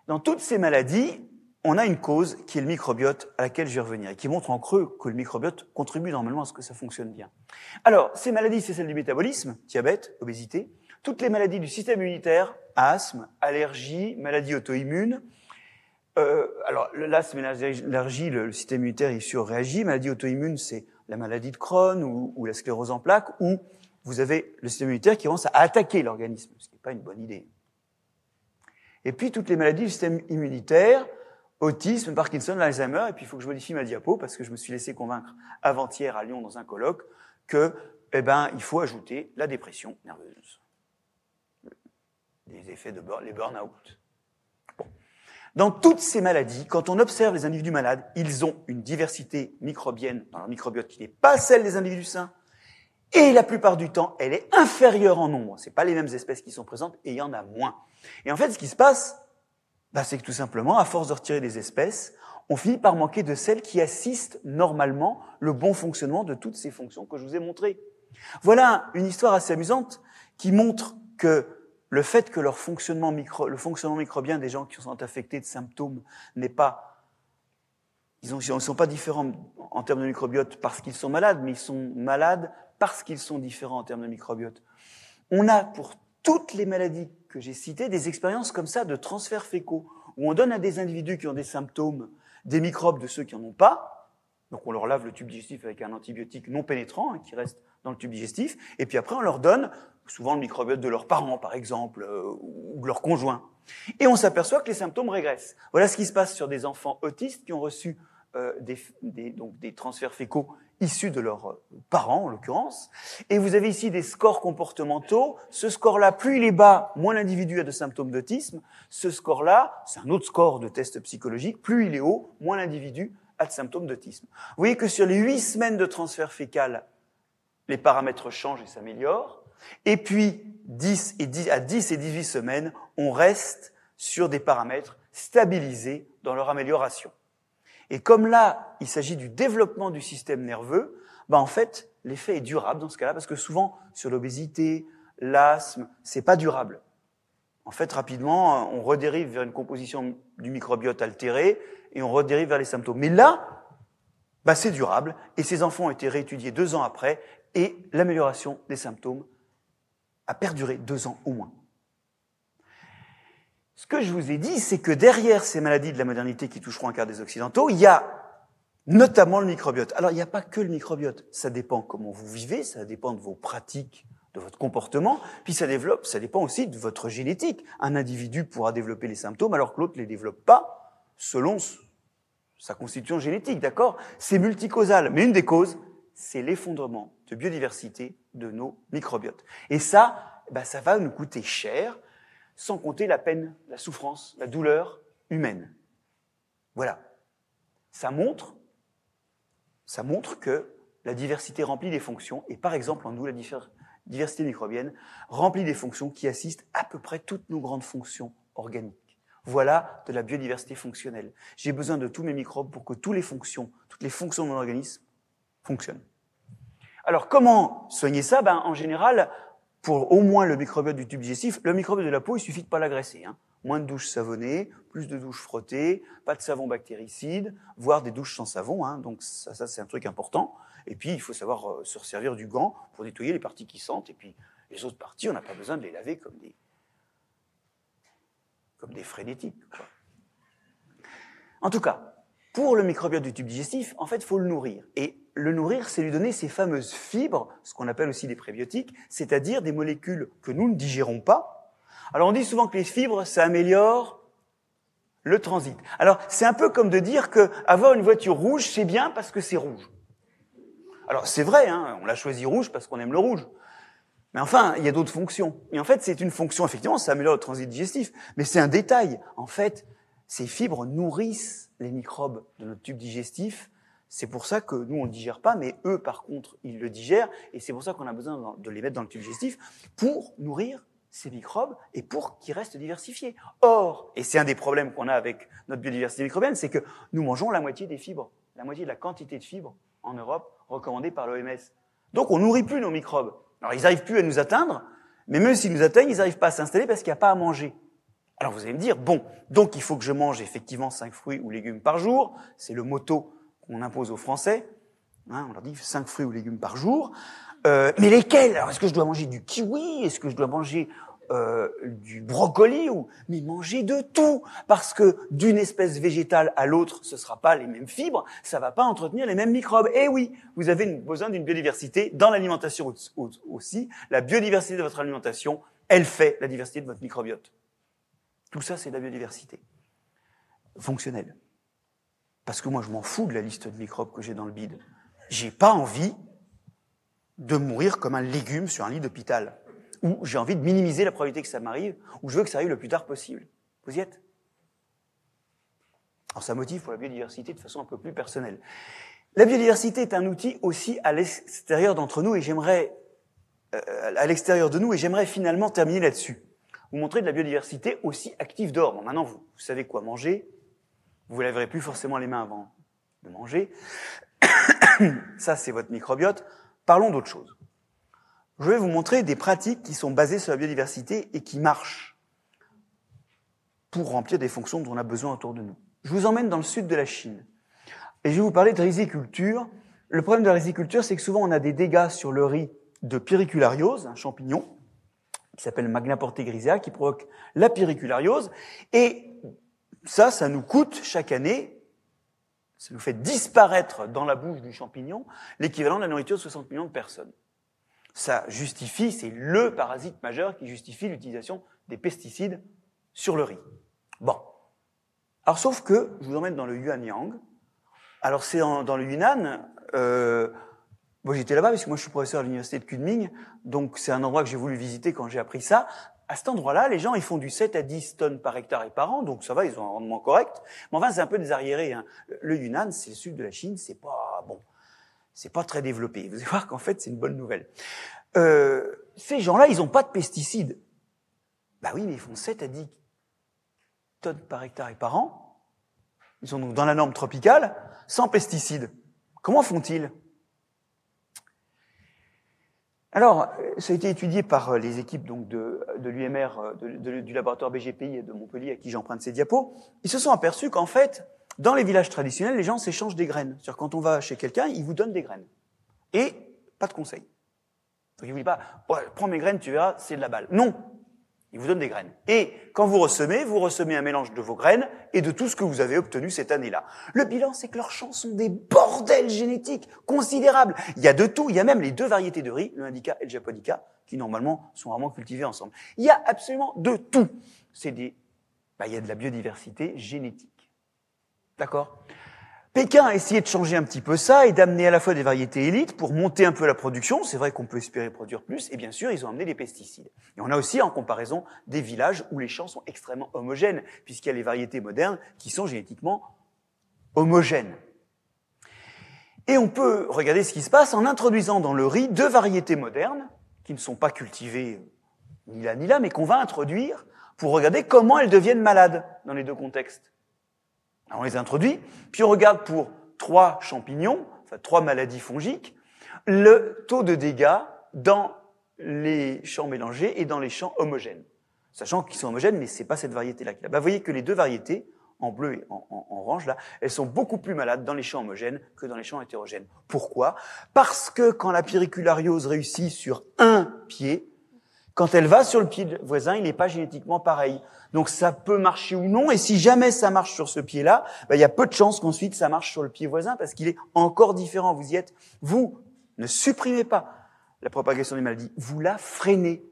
dans toutes ces maladies, on a une cause qui est le microbiote à laquelle je vais revenir et qui montre en creux que le microbiote contribue normalement à ce que ça fonctionne bien. Alors, ces maladies, c'est celles du métabolisme, diabète, obésité, toutes les maladies du système immunitaire, asthme, allergie, maladies auto-immunes. Euh, alors, l'asthme et l'allergie, le, système immunitaire il surréagit. Maladie auto-immune, c'est la maladie de Crohn ou, ou la sclérose en plaques ou vous avez le système immunitaire qui commence à attaquer l'organisme, ce qui n'est pas une bonne idée. Et puis toutes les maladies du système immunitaire, autisme, Parkinson, l'Alzheimer, et puis il faut que je modifie ma diapo parce que je me suis laissé convaincre avant-hier à Lyon dans un colloque que, eh ben, il faut ajouter la dépression nerveuse, les effets de burn, les burn-out. Bon. Dans toutes ces maladies, quand on observe les individus malades, ils ont une diversité microbienne dans leur microbiote qui n'est pas celle des individus sains, Et la plupart du temps, elle est inférieure en nombre. C'est pas les mêmes espèces qui sont présentes et il y en a moins. Et en fait, ce qui se passe, bah, c'est que tout simplement, à force de retirer des espèces, on finit par manquer de celles qui assistent normalement le bon fonctionnement de toutes ces fonctions que je vous ai montrées. Voilà une histoire assez amusante qui montre que le fait que leur fonctionnement micro, le fonctionnement microbien des gens qui sont affectés de symptômes n'est pas, ils ne sont pas différents en termes de microbiote parce qu'ils sont malades, mais ils sont malades parce qu'ils sont différents en termes de microbiote. On a pour toutes les maladies que j'ai citées des expériences comme ça de transferts fécaux, où on donne à des individus qui ont des symptômes des microbes de ceux qui n'en ont pas, donc on leur lave le tube digestif avec un antibiotique non pénétrant hein, qui reste dans le tube digestif, et puis après on leur donne souvent le microbiote de leurs parents par exemple, euh, ou de leurs conjoints. Et on s'aperçoit que les symptômes régressent. Voilà ce qui se passe sur des enfants autistes qui ont reçu euh, des, donc des transferts fécaux issus de leurs euh, parents, en l'occurrence. Et vous avez ici des scores comportementaux. Ce score-là, plus il est bas, moins l'individu a de symptômes d'autisme. Ce score-là, c'est un autre score de test psychologique. Plus il est haut, moins l'individu a de symptômes d'autisme. Vous voyez que sur les huit semaines de transfert fécal, les paramètres changent et s'améliorent. Et puis, 10 et 10, à 10 et 18 semaines, on reste sur des paramètres stabilisés dans leur amélioration. Et comme là, il s'agit du développement du système nerveux, bah en fait, l'effet est durable dans ce cas-là, parce que souvent, sur l'obésité, l'asthme, c'est pas durable. En fait, rapidement, on redérive vers une composition du microbiote altérée et on redérive vers les symptômes. Mais là, bah, c'est durable et ces enfants ont été réétudiés deux ans après et l'amélioration des symptômes a perduré deux ans au moins. Ce que je vous ai dit, c'est que derrière ces maladies de la modernité qui toucheront un quart des Occidentaux, il y a notamment le microbiote. Alors, il n'y a pas que le microbiote. Ça dépend comment vous vivez, ça dépend de vos pratiques, de votre comportement, puis ça développe, ça dépend aussi de votre génétique. Un individu pourra développer les symptômes alors que l'autre ne les développe pas selon sa constitution génétique, d'accord? C'est multicausal, mais une des causes, c'est l'effondrement de biodiversité de nos microbiotes. Et ça, bah, ça va nous coûter cher sans compter la peine, la souffrance, la douleur humaine. Voilà. Ça montre, ça montre que la diversité remplit des fonctions, et par exemple en nous, la diversité microbienne remplit des fonctions qui assistent à peu près toutes nos grandes fonctions organiques. Voilà de la biodiversité fonctionnelle. J'ai besoin de tous mes microbes pour que toutes les fonctions, toutes les fonctions de mon organisme fonctionnent. Alors comment soigner ça? Ben, En général, pour au moins le microbiote du tube digestif, le microbiote de la peau, il suffit de pas l'agresser. Hein. Moins de douches savonnées, plus de douches frottées, pas de savon bactéricide, voire des douches sans savon. Hein. Donc ça, c'est un truc important. Et puis, il faut savoir euh, se servir du gant pour nettoyer les parties qui sentent. Et puis, les autres parties, on n'a pas besoin de les laver comme des, comme des frénétiques. En tout cas, pour le microbiote du tube digestif, en fait, il faut le nourrir. Et le nourrir, c'est lui donner ces fameuses fibres, ce qu'on appelle aussi des prébiotiques, c'est-à-dire des molécules que nous ne digérons pas. Alors on dit souvent que les fibres, ça améliore le transit. Alors c'est un peu comme de dire que avoir une voiture rouge, c'est bien parce que c'est rouge. Alors c'est vrai, hein, on l'a choisi rouge parce qu'on aime le rouge. Mais enfin, il y a d'autres fonctions. Et en fait, c'est une fonction, effectivement, ça améliore le transit digestif, mais c'est un détail. En fait, ces fibres nourrissent les microbes de notre tube digestif c'est pour ça que nous, on ne digère pas, mais eux, par contre, ils le digèrent, et c'est pour ça qu'on a besoin de les mettre dans le tube digestif pour nourrir ces microbes et pour qu'ils restent diversifiés. Or, et c'est un des problèmes qu'on a avec notre biodiversité microbienne, c'est que nous mangeons la moitié des fibres, la moitié de la quantité de fibres en Europe recommandée par l'OMS. Donc on nourrit plus nos microbes. Alors ils n'arrivent plus à nous atteindre, mais même s'ils nous atteignent, ils n'arrivent pas à s'installer parce qu'il n'y a pas à manger. Alors vous allez me dire, bon, donc il faut que je mange effectivement 5 fruits ou légumes par jour, c'est le motto on impose aux Français. Hein, on leur dit 5 fruits ou légumes par jour. Euh, mais lesquels? Alors, est-ce que je dois manger du kiwi? Est-ce que je dois manger euh, du brocoli ou mais manger de tout. Parce que d'une espèce végétale à l'autre ce sera pas les mêmes fibres ça va pas entretenir les mêmes microbes. Et eh oui vous avez besoin d'une biodiversité dans l'alimentation aussi. La biodiversité de votre alimentation elle fait la diversité de votre microbiote. Tout ça c'est la biodiversité fonctionnelle parce que moi, je m'en fous de la liste de microbes que j'ai dans le bide. J'ai pas envie de mourir comme un légume sur un lit d'hôpital. Ou j'ai envie de minimiser la probabilité que ça m'arrive, ou je veux que ça arrive le plus tard possible. Vous y êtes? Alors ça motive pour la biodiversité de façon un peu plus personnelle. La biodiversité est un outil aussi à l'extérieur d'entre nous, et j'aimerais euh, à l'extérieur de nous, et j'aimerais finalement terminer là-dessus. Vous montrer de la biodiversité aussi active dehors. Bon, maintenant, vous, vous savez quoi manger. Vous ne laverez plus forcément les mains avant de manger. Ça, c'est votre microbiote. Parlons d'autre chose. Je vais vous montrer des pratiques qui sont basées sur la biodiversité et qui marchent pour remplir des fonctions dont on a besoin autour de nous. Je vous emmène dans le sud de la Chine. Et je vais vous parler de riziculture. Le problème de la riziculture, c'est que souvent on a des dégâts sur le riz de périculariose, un champignon, qui s'appelle Magna grisea, qui provoque la périculariose. Et ça, ça nous coûte chaque année, ça nous fait disparaître dans la bouche du champignon l'équivalent de la nourriture de 60 millions de personnes. Ça justifie, c'est le parasite majeur qui justifie l'utilisation des pesticides sur le riz. Bon. Alors sauf que, je vous emmène dans le Yuanyang. Alors c'est dans le Yunnan, euh, moi j'étais là-bas parce que moi je suis professeur à l'université de Kunming, donc c'est un endroit que j'ai voulu visiter quand j'ai appris ça. À cet endroit-là, les gens ils font du 7 à 10 tonnes par hectare et par an, donc ça va, ils ont un rendement correct. Mais enfin c'est un peu des arriérés. Hein. Le Yunnan, c'est le sud de la Chine, c'est pas bon, c'est pas très développé. Vous allez voir qu'en fait c'est une bonne nouvelle. Euh, ces gens-là, ils n'ont pas de pesticides. Bah oui, mais ils font 7 à 10 tonnes par hectare et par an. Ils sont donc dans la norme tropicale, sans pesticides. Comment font-ils? Alors, ça a été étudié par euh, les équipes donc de, l'UMR, euh, du laboratoire BGPI et de Montpellier, à qui j'emprunte ces diapos. Ils se sont aperçus qu'en fait, dans les villages traditionnels, les gens s'échangent des graines. C'est-à-dire quand on va chez quelqu'un, il vous donne des graines. Et pas de conseils. Donc il vous dit pas, prends mes graines, tu verras, c'est de la balle. Non, il vous donne des graines. Et quand vous ressemez, vous ressemez un mélange de vos graines et de tout ce que vous avez obtenu cette année-là. Le bilan, c'est que leurs champs sont des bordels génétiques considérables. Il y a de tout. Il y a même les deux variétés de riz, le indica et le japonica, qui normalement sont rarement cultivés ensemble. Il y a absolument de tout. C'est des, bah, il y a de la biodiversité génétique. D'accord? Pékin a essayé de changer un petit peu ça et d'amener à la fois des variétés élites pour monter un peu la production. C'est vrai qu'on peut espérer produire plus. Et bien sûr, ils ont amené des pesticides. Et on a aussi, en comparaison, des villages où les champs sont extrêmement homogènes, puisqu'il y a les variétés modernes qui sont génétiquement homogènes. Et on peut regarder ce qui se passe en introduisant dans le riz deux variétés modernes, qui ne sont pas cultivées ni là ni là, mais qu'on va introduire pour regarder comment elles deviennent malades dans les deux contextes on les introduit, puis on regarde pour trois champignons, enfin trois maladies fongiques, le taux de dégâts dans les champs mélangés et dans les champs homogènes. Sachant qu'ils sont homogènes, mais c'est pas cette variété-là qui Bah, vous voyez que les deux variétés, en bleu et en, orange, là, elles sont beaucoup plus malades dans les champs homogènes que dans les champs hétérogènes. Pourquoi? Parce que quand la périculariose réussit sur un pied, quand elle va sur le pied voisin, il n'est pas génétiquement pareil. Donc ça peut marcher ou non. Et si jamais ça marche sur ce pied-là, bah, il y a peu de chances qu'ensuite ça marche sur le pied voisin parce qu'il est encore différent. Vous y êtes. Vous ne supprimez pas la propagation des maladies. Vous la freinez.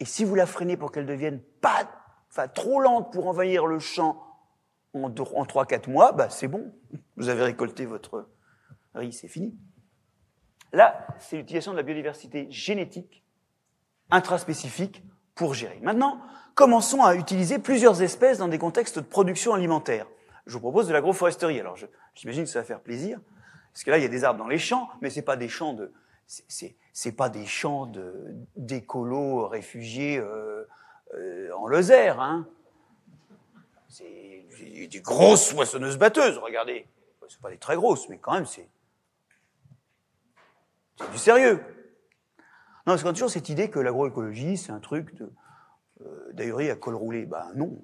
Et si vous la freinez pour qu'elle devienne pas, enfin, trop lente pour envahir le champ en, en 3-4 mois, bah, c'est bon. Vous avez récolté votre riz, c'est fini. Là, c'est l'utilisation de la biodiversité génétique intraspécifique pour gérer. Maintenant, commençons à utiliser plusieurs espèces dans des contextes de production alimentaire. Je vous propose de l'agroforesterie. Alors, j'imagine que ça va faire plaisir, parce que là, il y a des arbres dans les champs, mais c'est pas des champs de, c'est pas des champs de d'écolos réfugiés euh, euh, en Lozère, hein. C'est des grosses moissonneuses batteuses. Regardez, c'est pas des très grosses, mais quand même, c'est c'est du sérieux. Non, parce qu'on a toujours cette idée que l'agroécologie, c'est un truc de euh, à col roulé. Ben non.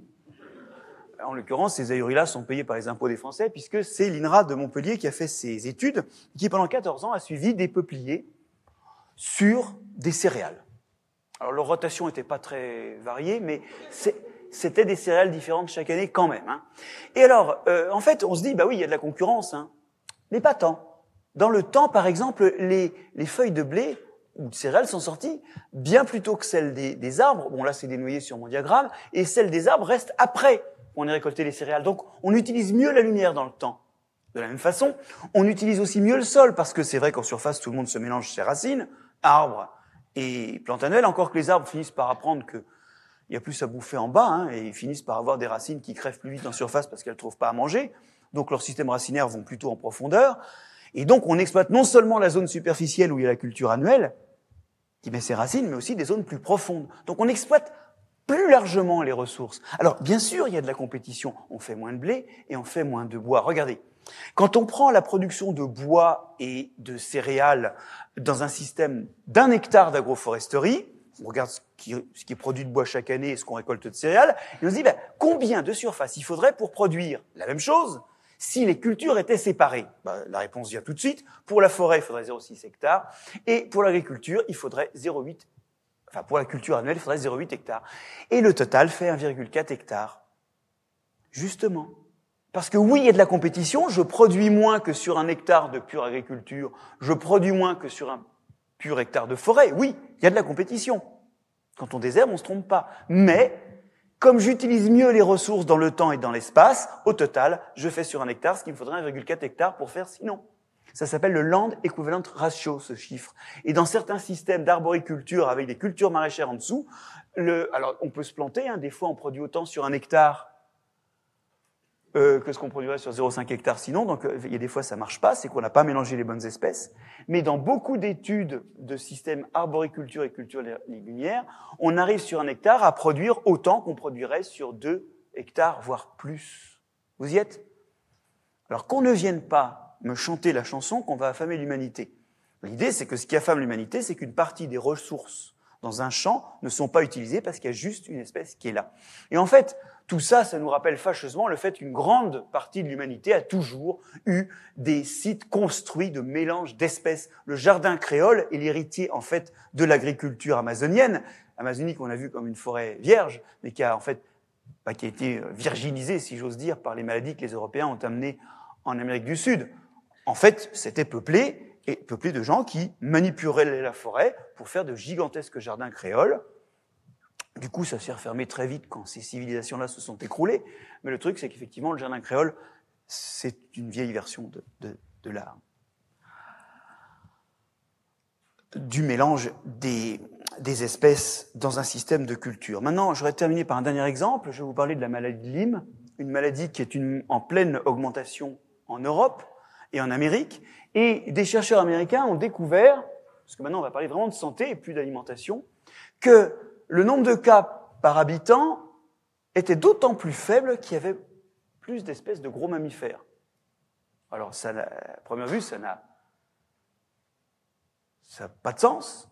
En l'occurrence, ces ahuris-là sont payés par les impôts des Français, puisque c'est l'INRA de Montpellier qui a fait ces études, qui pendant 14 ans a suivi des peupliers sur des céréales. Alors leur rotation n'était pas très variée, mais c'était des céréales différentes chaque année quand même. Hein. Et alors, euh, en fait, on se dit, bah oui, il y a de la concurrence, hein, mais pas tant. Dans le temps, par exemple, les, les feuilles de blé ou de céréales sont sorties bien plus tôt que celles des, arbres. Bon, là, c'est dénoyé sur mon diagramme. Et celles des arbres restent après qu'on ait récolté les céréales. Donc, on utilise mieux la lumière dans le temps. De la même façon, on utilise aussi mieux le sol, parce que c'est vrai qu'en surface, tout le monde se mélange ses racines, arbres et plantes annuelles, encore que les arbres finissent par apprendre qu'il y a plus à bouffer en bas, hein, et ils finissent par avoir des racines qui crèvent plus vite en surface parce qu'elles ne trouvent pas à manger. Donc, leurs systèmes racinaires vont plutôt en profondeur. Et donc, on exploite non seulement la zone superficielle où il y a la culture annuelle, qui met ses racines, mais aussi des zones plus profondes. Donc on exploite plus largement les ressources. Alors bien sûr, il y a de la compétition. On fait moins de blé et on fait moins de bois. Regardez, quand on prend la production de bois et de céréales dans un système d'un hectare d'agroforesterie, on regarde ce qui, est produit de bois chaque année et ce qu'on récolte de céréales, et on se dit ben, combien de surface il faudrait pour produire la même chose si les cultures étaient séparées ben, La réponse vient tout de suite. Pour la forêt, il faudrait 0,6 hectares, et pour l'agriculture, il faudrait 0,8 Enfin, pour la culture annuelle, il faudrait 0,8 hectares. Et le total fait 1,4 hectares. Justement. Parce que oui, il y a de la compétition, je produis moins que sur un hectare de pure agriculture, je produis moins que sur un pur hectare de forêt. Oui, il y a de la compétition. Quand on désherbe, on se trompe pas. Mais, comme j'utilise mieux les ressources dans le temps et dans l'espace, au total, je fais sur un hectare ce qu'il me faudrait 1,4 hectare pour faire sinon. Ça s'appelle le Land Equivalent Ratio, ce chiffre. Et dans certains systèmes d'arboriculture avec des cultures maraîchères en dessous, le, alors on peut se planter, hein, des fois on produit autant sur un hectare euh, que ce qu'on produirait sur 0,5 hectare sinon. Donc euh, il y a des fois ça marche pas, c'est qu'on n'a pas mélangé les bonnes espèces. Mais dans beaucoup d'études de systèmes arboriculture et culture légumière, on arrive sur un hectare à produire autant qu'on produirait sur 2 hectares, voire plus. Vous y êtes? Alors qu'on ne vienne pas me chanter la chanson qu'on va affamer l'humanité. L'idée, c'est que ce qui affame l'humanité, c'est qu'une partie des ressources dans un champ ne sont pas utilisées parce qu'il y a juste une espèce qui est là. Et en fait, tout ça, ça nous rappelle fâcheusement le fait qu'une grande partie de l'humanité a toujours eu des sites construits de mélange d'espèces. Le jardin créole est l'héritier, en fait, de l'agriculture amazonienne, amazonique qu'on a vu comme une forêt vierge, mais qui a, en fait, bah, qui a été euh, virginisée, si j'ose dire, par les maladies que les Européens ont amenées en Amérique du Sud. En fait, c'était peuplé, et peuplé de gens qui manipulaient la forêt pour faire de gigantesques jardins créoles, du coup, ça s'est refermé très vite quand ces civilisations-là se sont écroulées. Mais le truc, c'est qu'effectivement, le jardin créole, c'est une vieille version de, l'art. Du mélange des, espèces dans un système de culture. Maintenant, j'aurais terminé par un dernier exemple. Je vais vous parler de la maladie de Lyme, une maladie qui est en pleine augmentation en Europe et en Amérique. Et des chercheurs américains ont découvert, parce que maintenant on va parler vraiment de santé et plus d'alimentation, que le nombre de cas par habitant était d'autant plus faible qu'il y avait plus d'espèces de gros mammifères. Alors, à première vue, ça n'a pas de sens.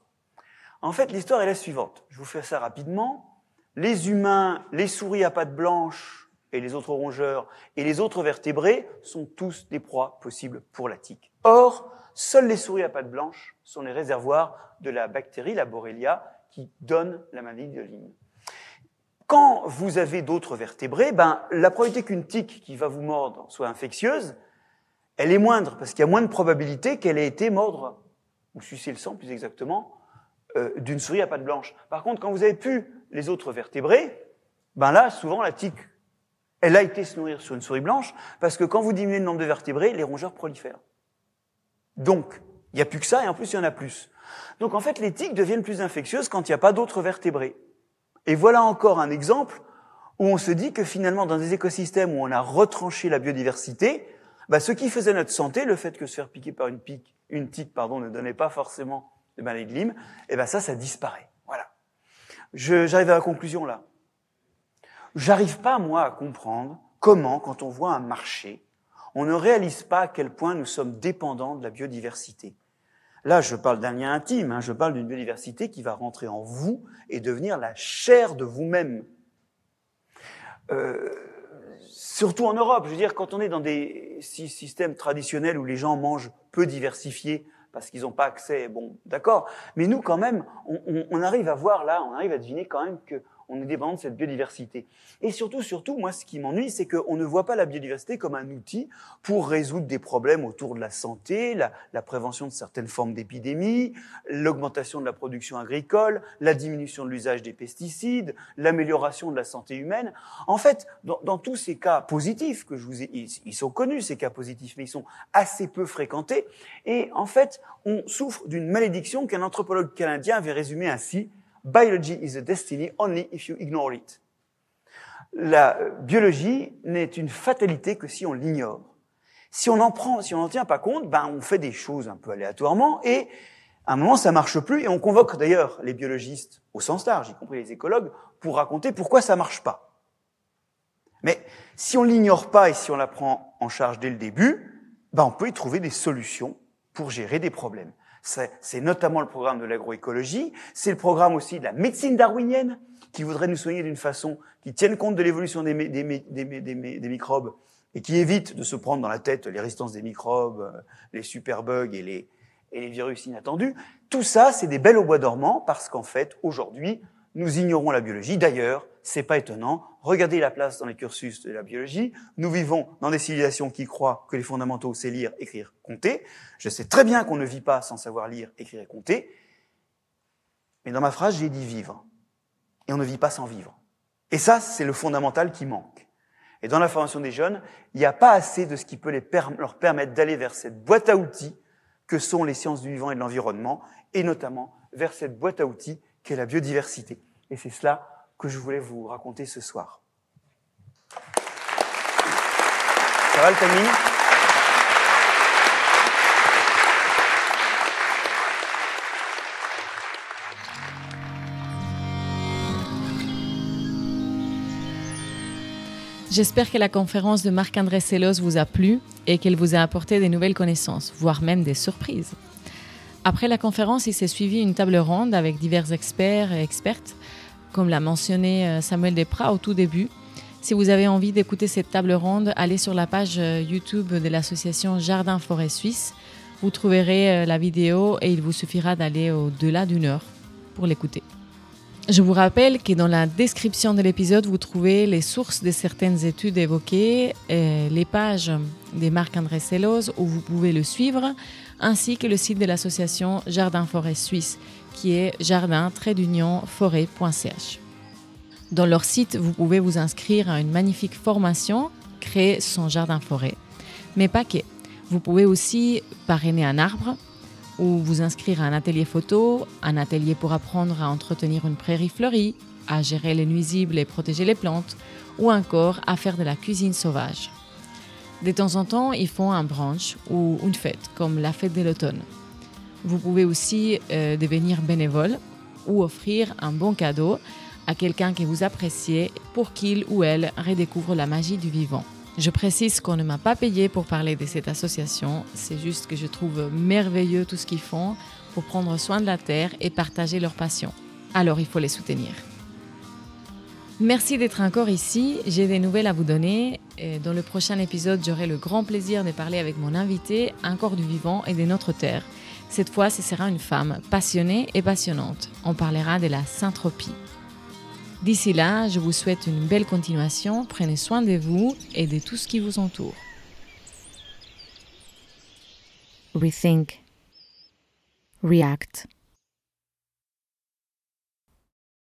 En fait, l'histoire est la suivante. Je vous fais ça rapidement. Les humains, les souris à pattes blanches et les autres rongeurs et les autres vertébrés sont tous des proies possibles pour la tique. Or, seules les souris à pattes blanches sont les réservoirs de la bactérie, la Borrelia, qui donne la maladie de Lyme. Quand vous avez d'autres vertébrés, ben, la probabilité qu'une tique qui va vous mordre soit infectieuse, elle est moindre, parce qu'il y a moins de probabilité qu'elle ait été mordre, ou sucer le sang plus exactement, euh, d'une souris à pattes blanches. Par contre, quand vous avez pu les autres vertébrés, ben là, souvent, la tique, elle a été se nourrir sur une souris blanche, parce que quand vous diminuez le nombre de vertébrés, les rongeurs prolifèrent. Donc, il n'y a plus que ça, et en plus, il y en a plus. Donc en fait, les tiques deviennent plus infectieuses quand il n'y a pas d'autres vertébrés. Et voilà encore un exemple où on se dit que finalement, dans des écosystèmes où on a retranché la biodiversité, bah, ce qui faisait notre santé, le fait que se faire piquer par une, pique, une tique pardon, ne donnait pas forcément de maladie de Lyme, et eh ben ça, ça disparaît. Voilà. J'arrive à la conclusion là. J'arrive pas, moi, à comprendre comment, quand on voit un marché, on ne réalise pas à quel point nous sommes dépendants de la biodiversité. Là, je parle d'un lien intime, hein, je parle d'une biodiversité qui va rentrer en vous et devenir la chair de vous-même. Euh, surtout en Europe, je veux dire, quand on est dans des systèmes traditionnels où les gens mangent peu diversifiés parce qu'ils n'ont pas accès, bon, d'accord, mais nous quand même, on, on, arrive à voir là, on arrive à deviner quand même que on est dépendant de cette biodiversité. Et surtout, surtout, moi, ce qui m'ennuie, c'est qu'on ne voit pas la biodiversité comme un outil pour résoudre des problèmes autour de la santé, la, prévention de certaines formes d'épidémies, l'augmentation de la production agricole, la diminution de l'usage des pesticides, l'amélioration de la santé humaine. En fait, dans, dans, tous ces cas positifs que je vous ai, ils, ils sont connus ces cas positifs, mais ils sont assez peu fréquentés. Et en fait, on souffre d'une malédiction qu'un anthropologue canadien avait résumée ainsi Biology is a destiny only if you ignore it. La biologie n'est une fatalité que si on l'ignore. Si on en prend, si on n'en tient pas compte, ben on fait des choses un peu aléatoirement et À un moment, ça marche plus et on convoque d'ailleurs les biologistes au sens large, y compris les écologues, pour raconter pourquoi ça marche pas. Mais si on l'ignore pas et si on la prend en charge dès le début, ben on peut y trouver des solutions pour gérer des problèmes. C'est notamment le programme de l'agroécologie, c'est le programme aussi de la médecine darwinienne, qui voudrait nous soigner d'une façon qui tienne compte de l'évolution des, des, des, microbes et qui évite de se prendre dans la tête les résistances des microbes, euh, les superbugs et les, et les virus inattendus. Tout ça, c'est des belles au bois dormant parce qu'en fait, aujourd'hui, nous ignorons la biologie. D'ailleurs, c'est pas étonnant. Regardez la place dans les cursus de la biologie. Nous vivons dans des civilisations qui croient que les fondamentaux, c'est lire, écrire, compter. Je sais très bien qu'on ne vit pas sans savoir lire, écrire et compter. Mais dans ma phrase, j'ai dit vivre. Et on ne vit pas sans vivre. Et ça, c'est le fondamental qui manque. Et dans la formation des jeunes, il n'y a pas assez de ce qui peut leur permettre d'aller vers cette boîte à outils que sont les sciences du vivant et de l'environnement, et notamment vers cette boîte à outils qu'est la biodiversité. Et c'est cela que je voulais vous raconter ce soir. Ça va le J'espère que la conférence de Marc-André Sellos vous a plu et qu'elle vous a apporté des nouvelles connaissances, voire même des surprises. Après la conférence, il s'est suivi une table ronde avec divers experts et expertes comme l'a mentionné euh, Samuel Desprats au tout début. Si vous avez envie d'écouter cette table ronde, allez sur la page euh, YouTube de l'association Jardin Forêt Suisse. Vous trouverez euh, la vidéo et il vous suffira d'aller au-delà d'une heure pour l'écouter. Je vous rappelle que dans la description de l'épisode, vous trouvez les sources de certaines études évoquées, les pages des marques André Sellos où vous pouvez le suivre, ainsi que le site de l'association Jardin Forêt Suisse qui est jardin-forêt.ch. Dans leur site, vous pouvez vous inscrire à une magnifique formation, créer son jardin forêt. Mais pas que. Vous pouvez aussi parrainer un arbre ou vous inscrire à un atelier photo, un atelier pour apprendre à entretenir une prairie fleurie, à gérer les nuisibles et protéger les plantes, ou encore à faire de la cuisine sauvage. De temps en temps, ils font un brunch ou une fête, comme la fête de l'automne. Vous pouvez aussi euh, devenir bénévole ou offrir un bon cadeau à quelqu'un que vous appréciez pour qu'il ou elle redécouvre la magie du vivant. Je précise qu'on ne m'a pas payé pour parler de cette association, c'est juste que je trouve merveilleux tout ce qu'ils font pour prendre soin de la terre et partager leur passion. Alors il faut les soutenir. Merci d'être encore ici. J'ai des nouvelles à vous donner. dans le prochain épisode, j'aurai le grand plaisir de parler avec mon invité, un corps du vivant et de notre terre. Cette fois, ce sera une femme passionnée et passionnante. On parlera de la syntropie. D'ici là, je vous souhaite une belle continuation. Prenez soin de vous et de tout ce qui vous entoure. Rethink. React.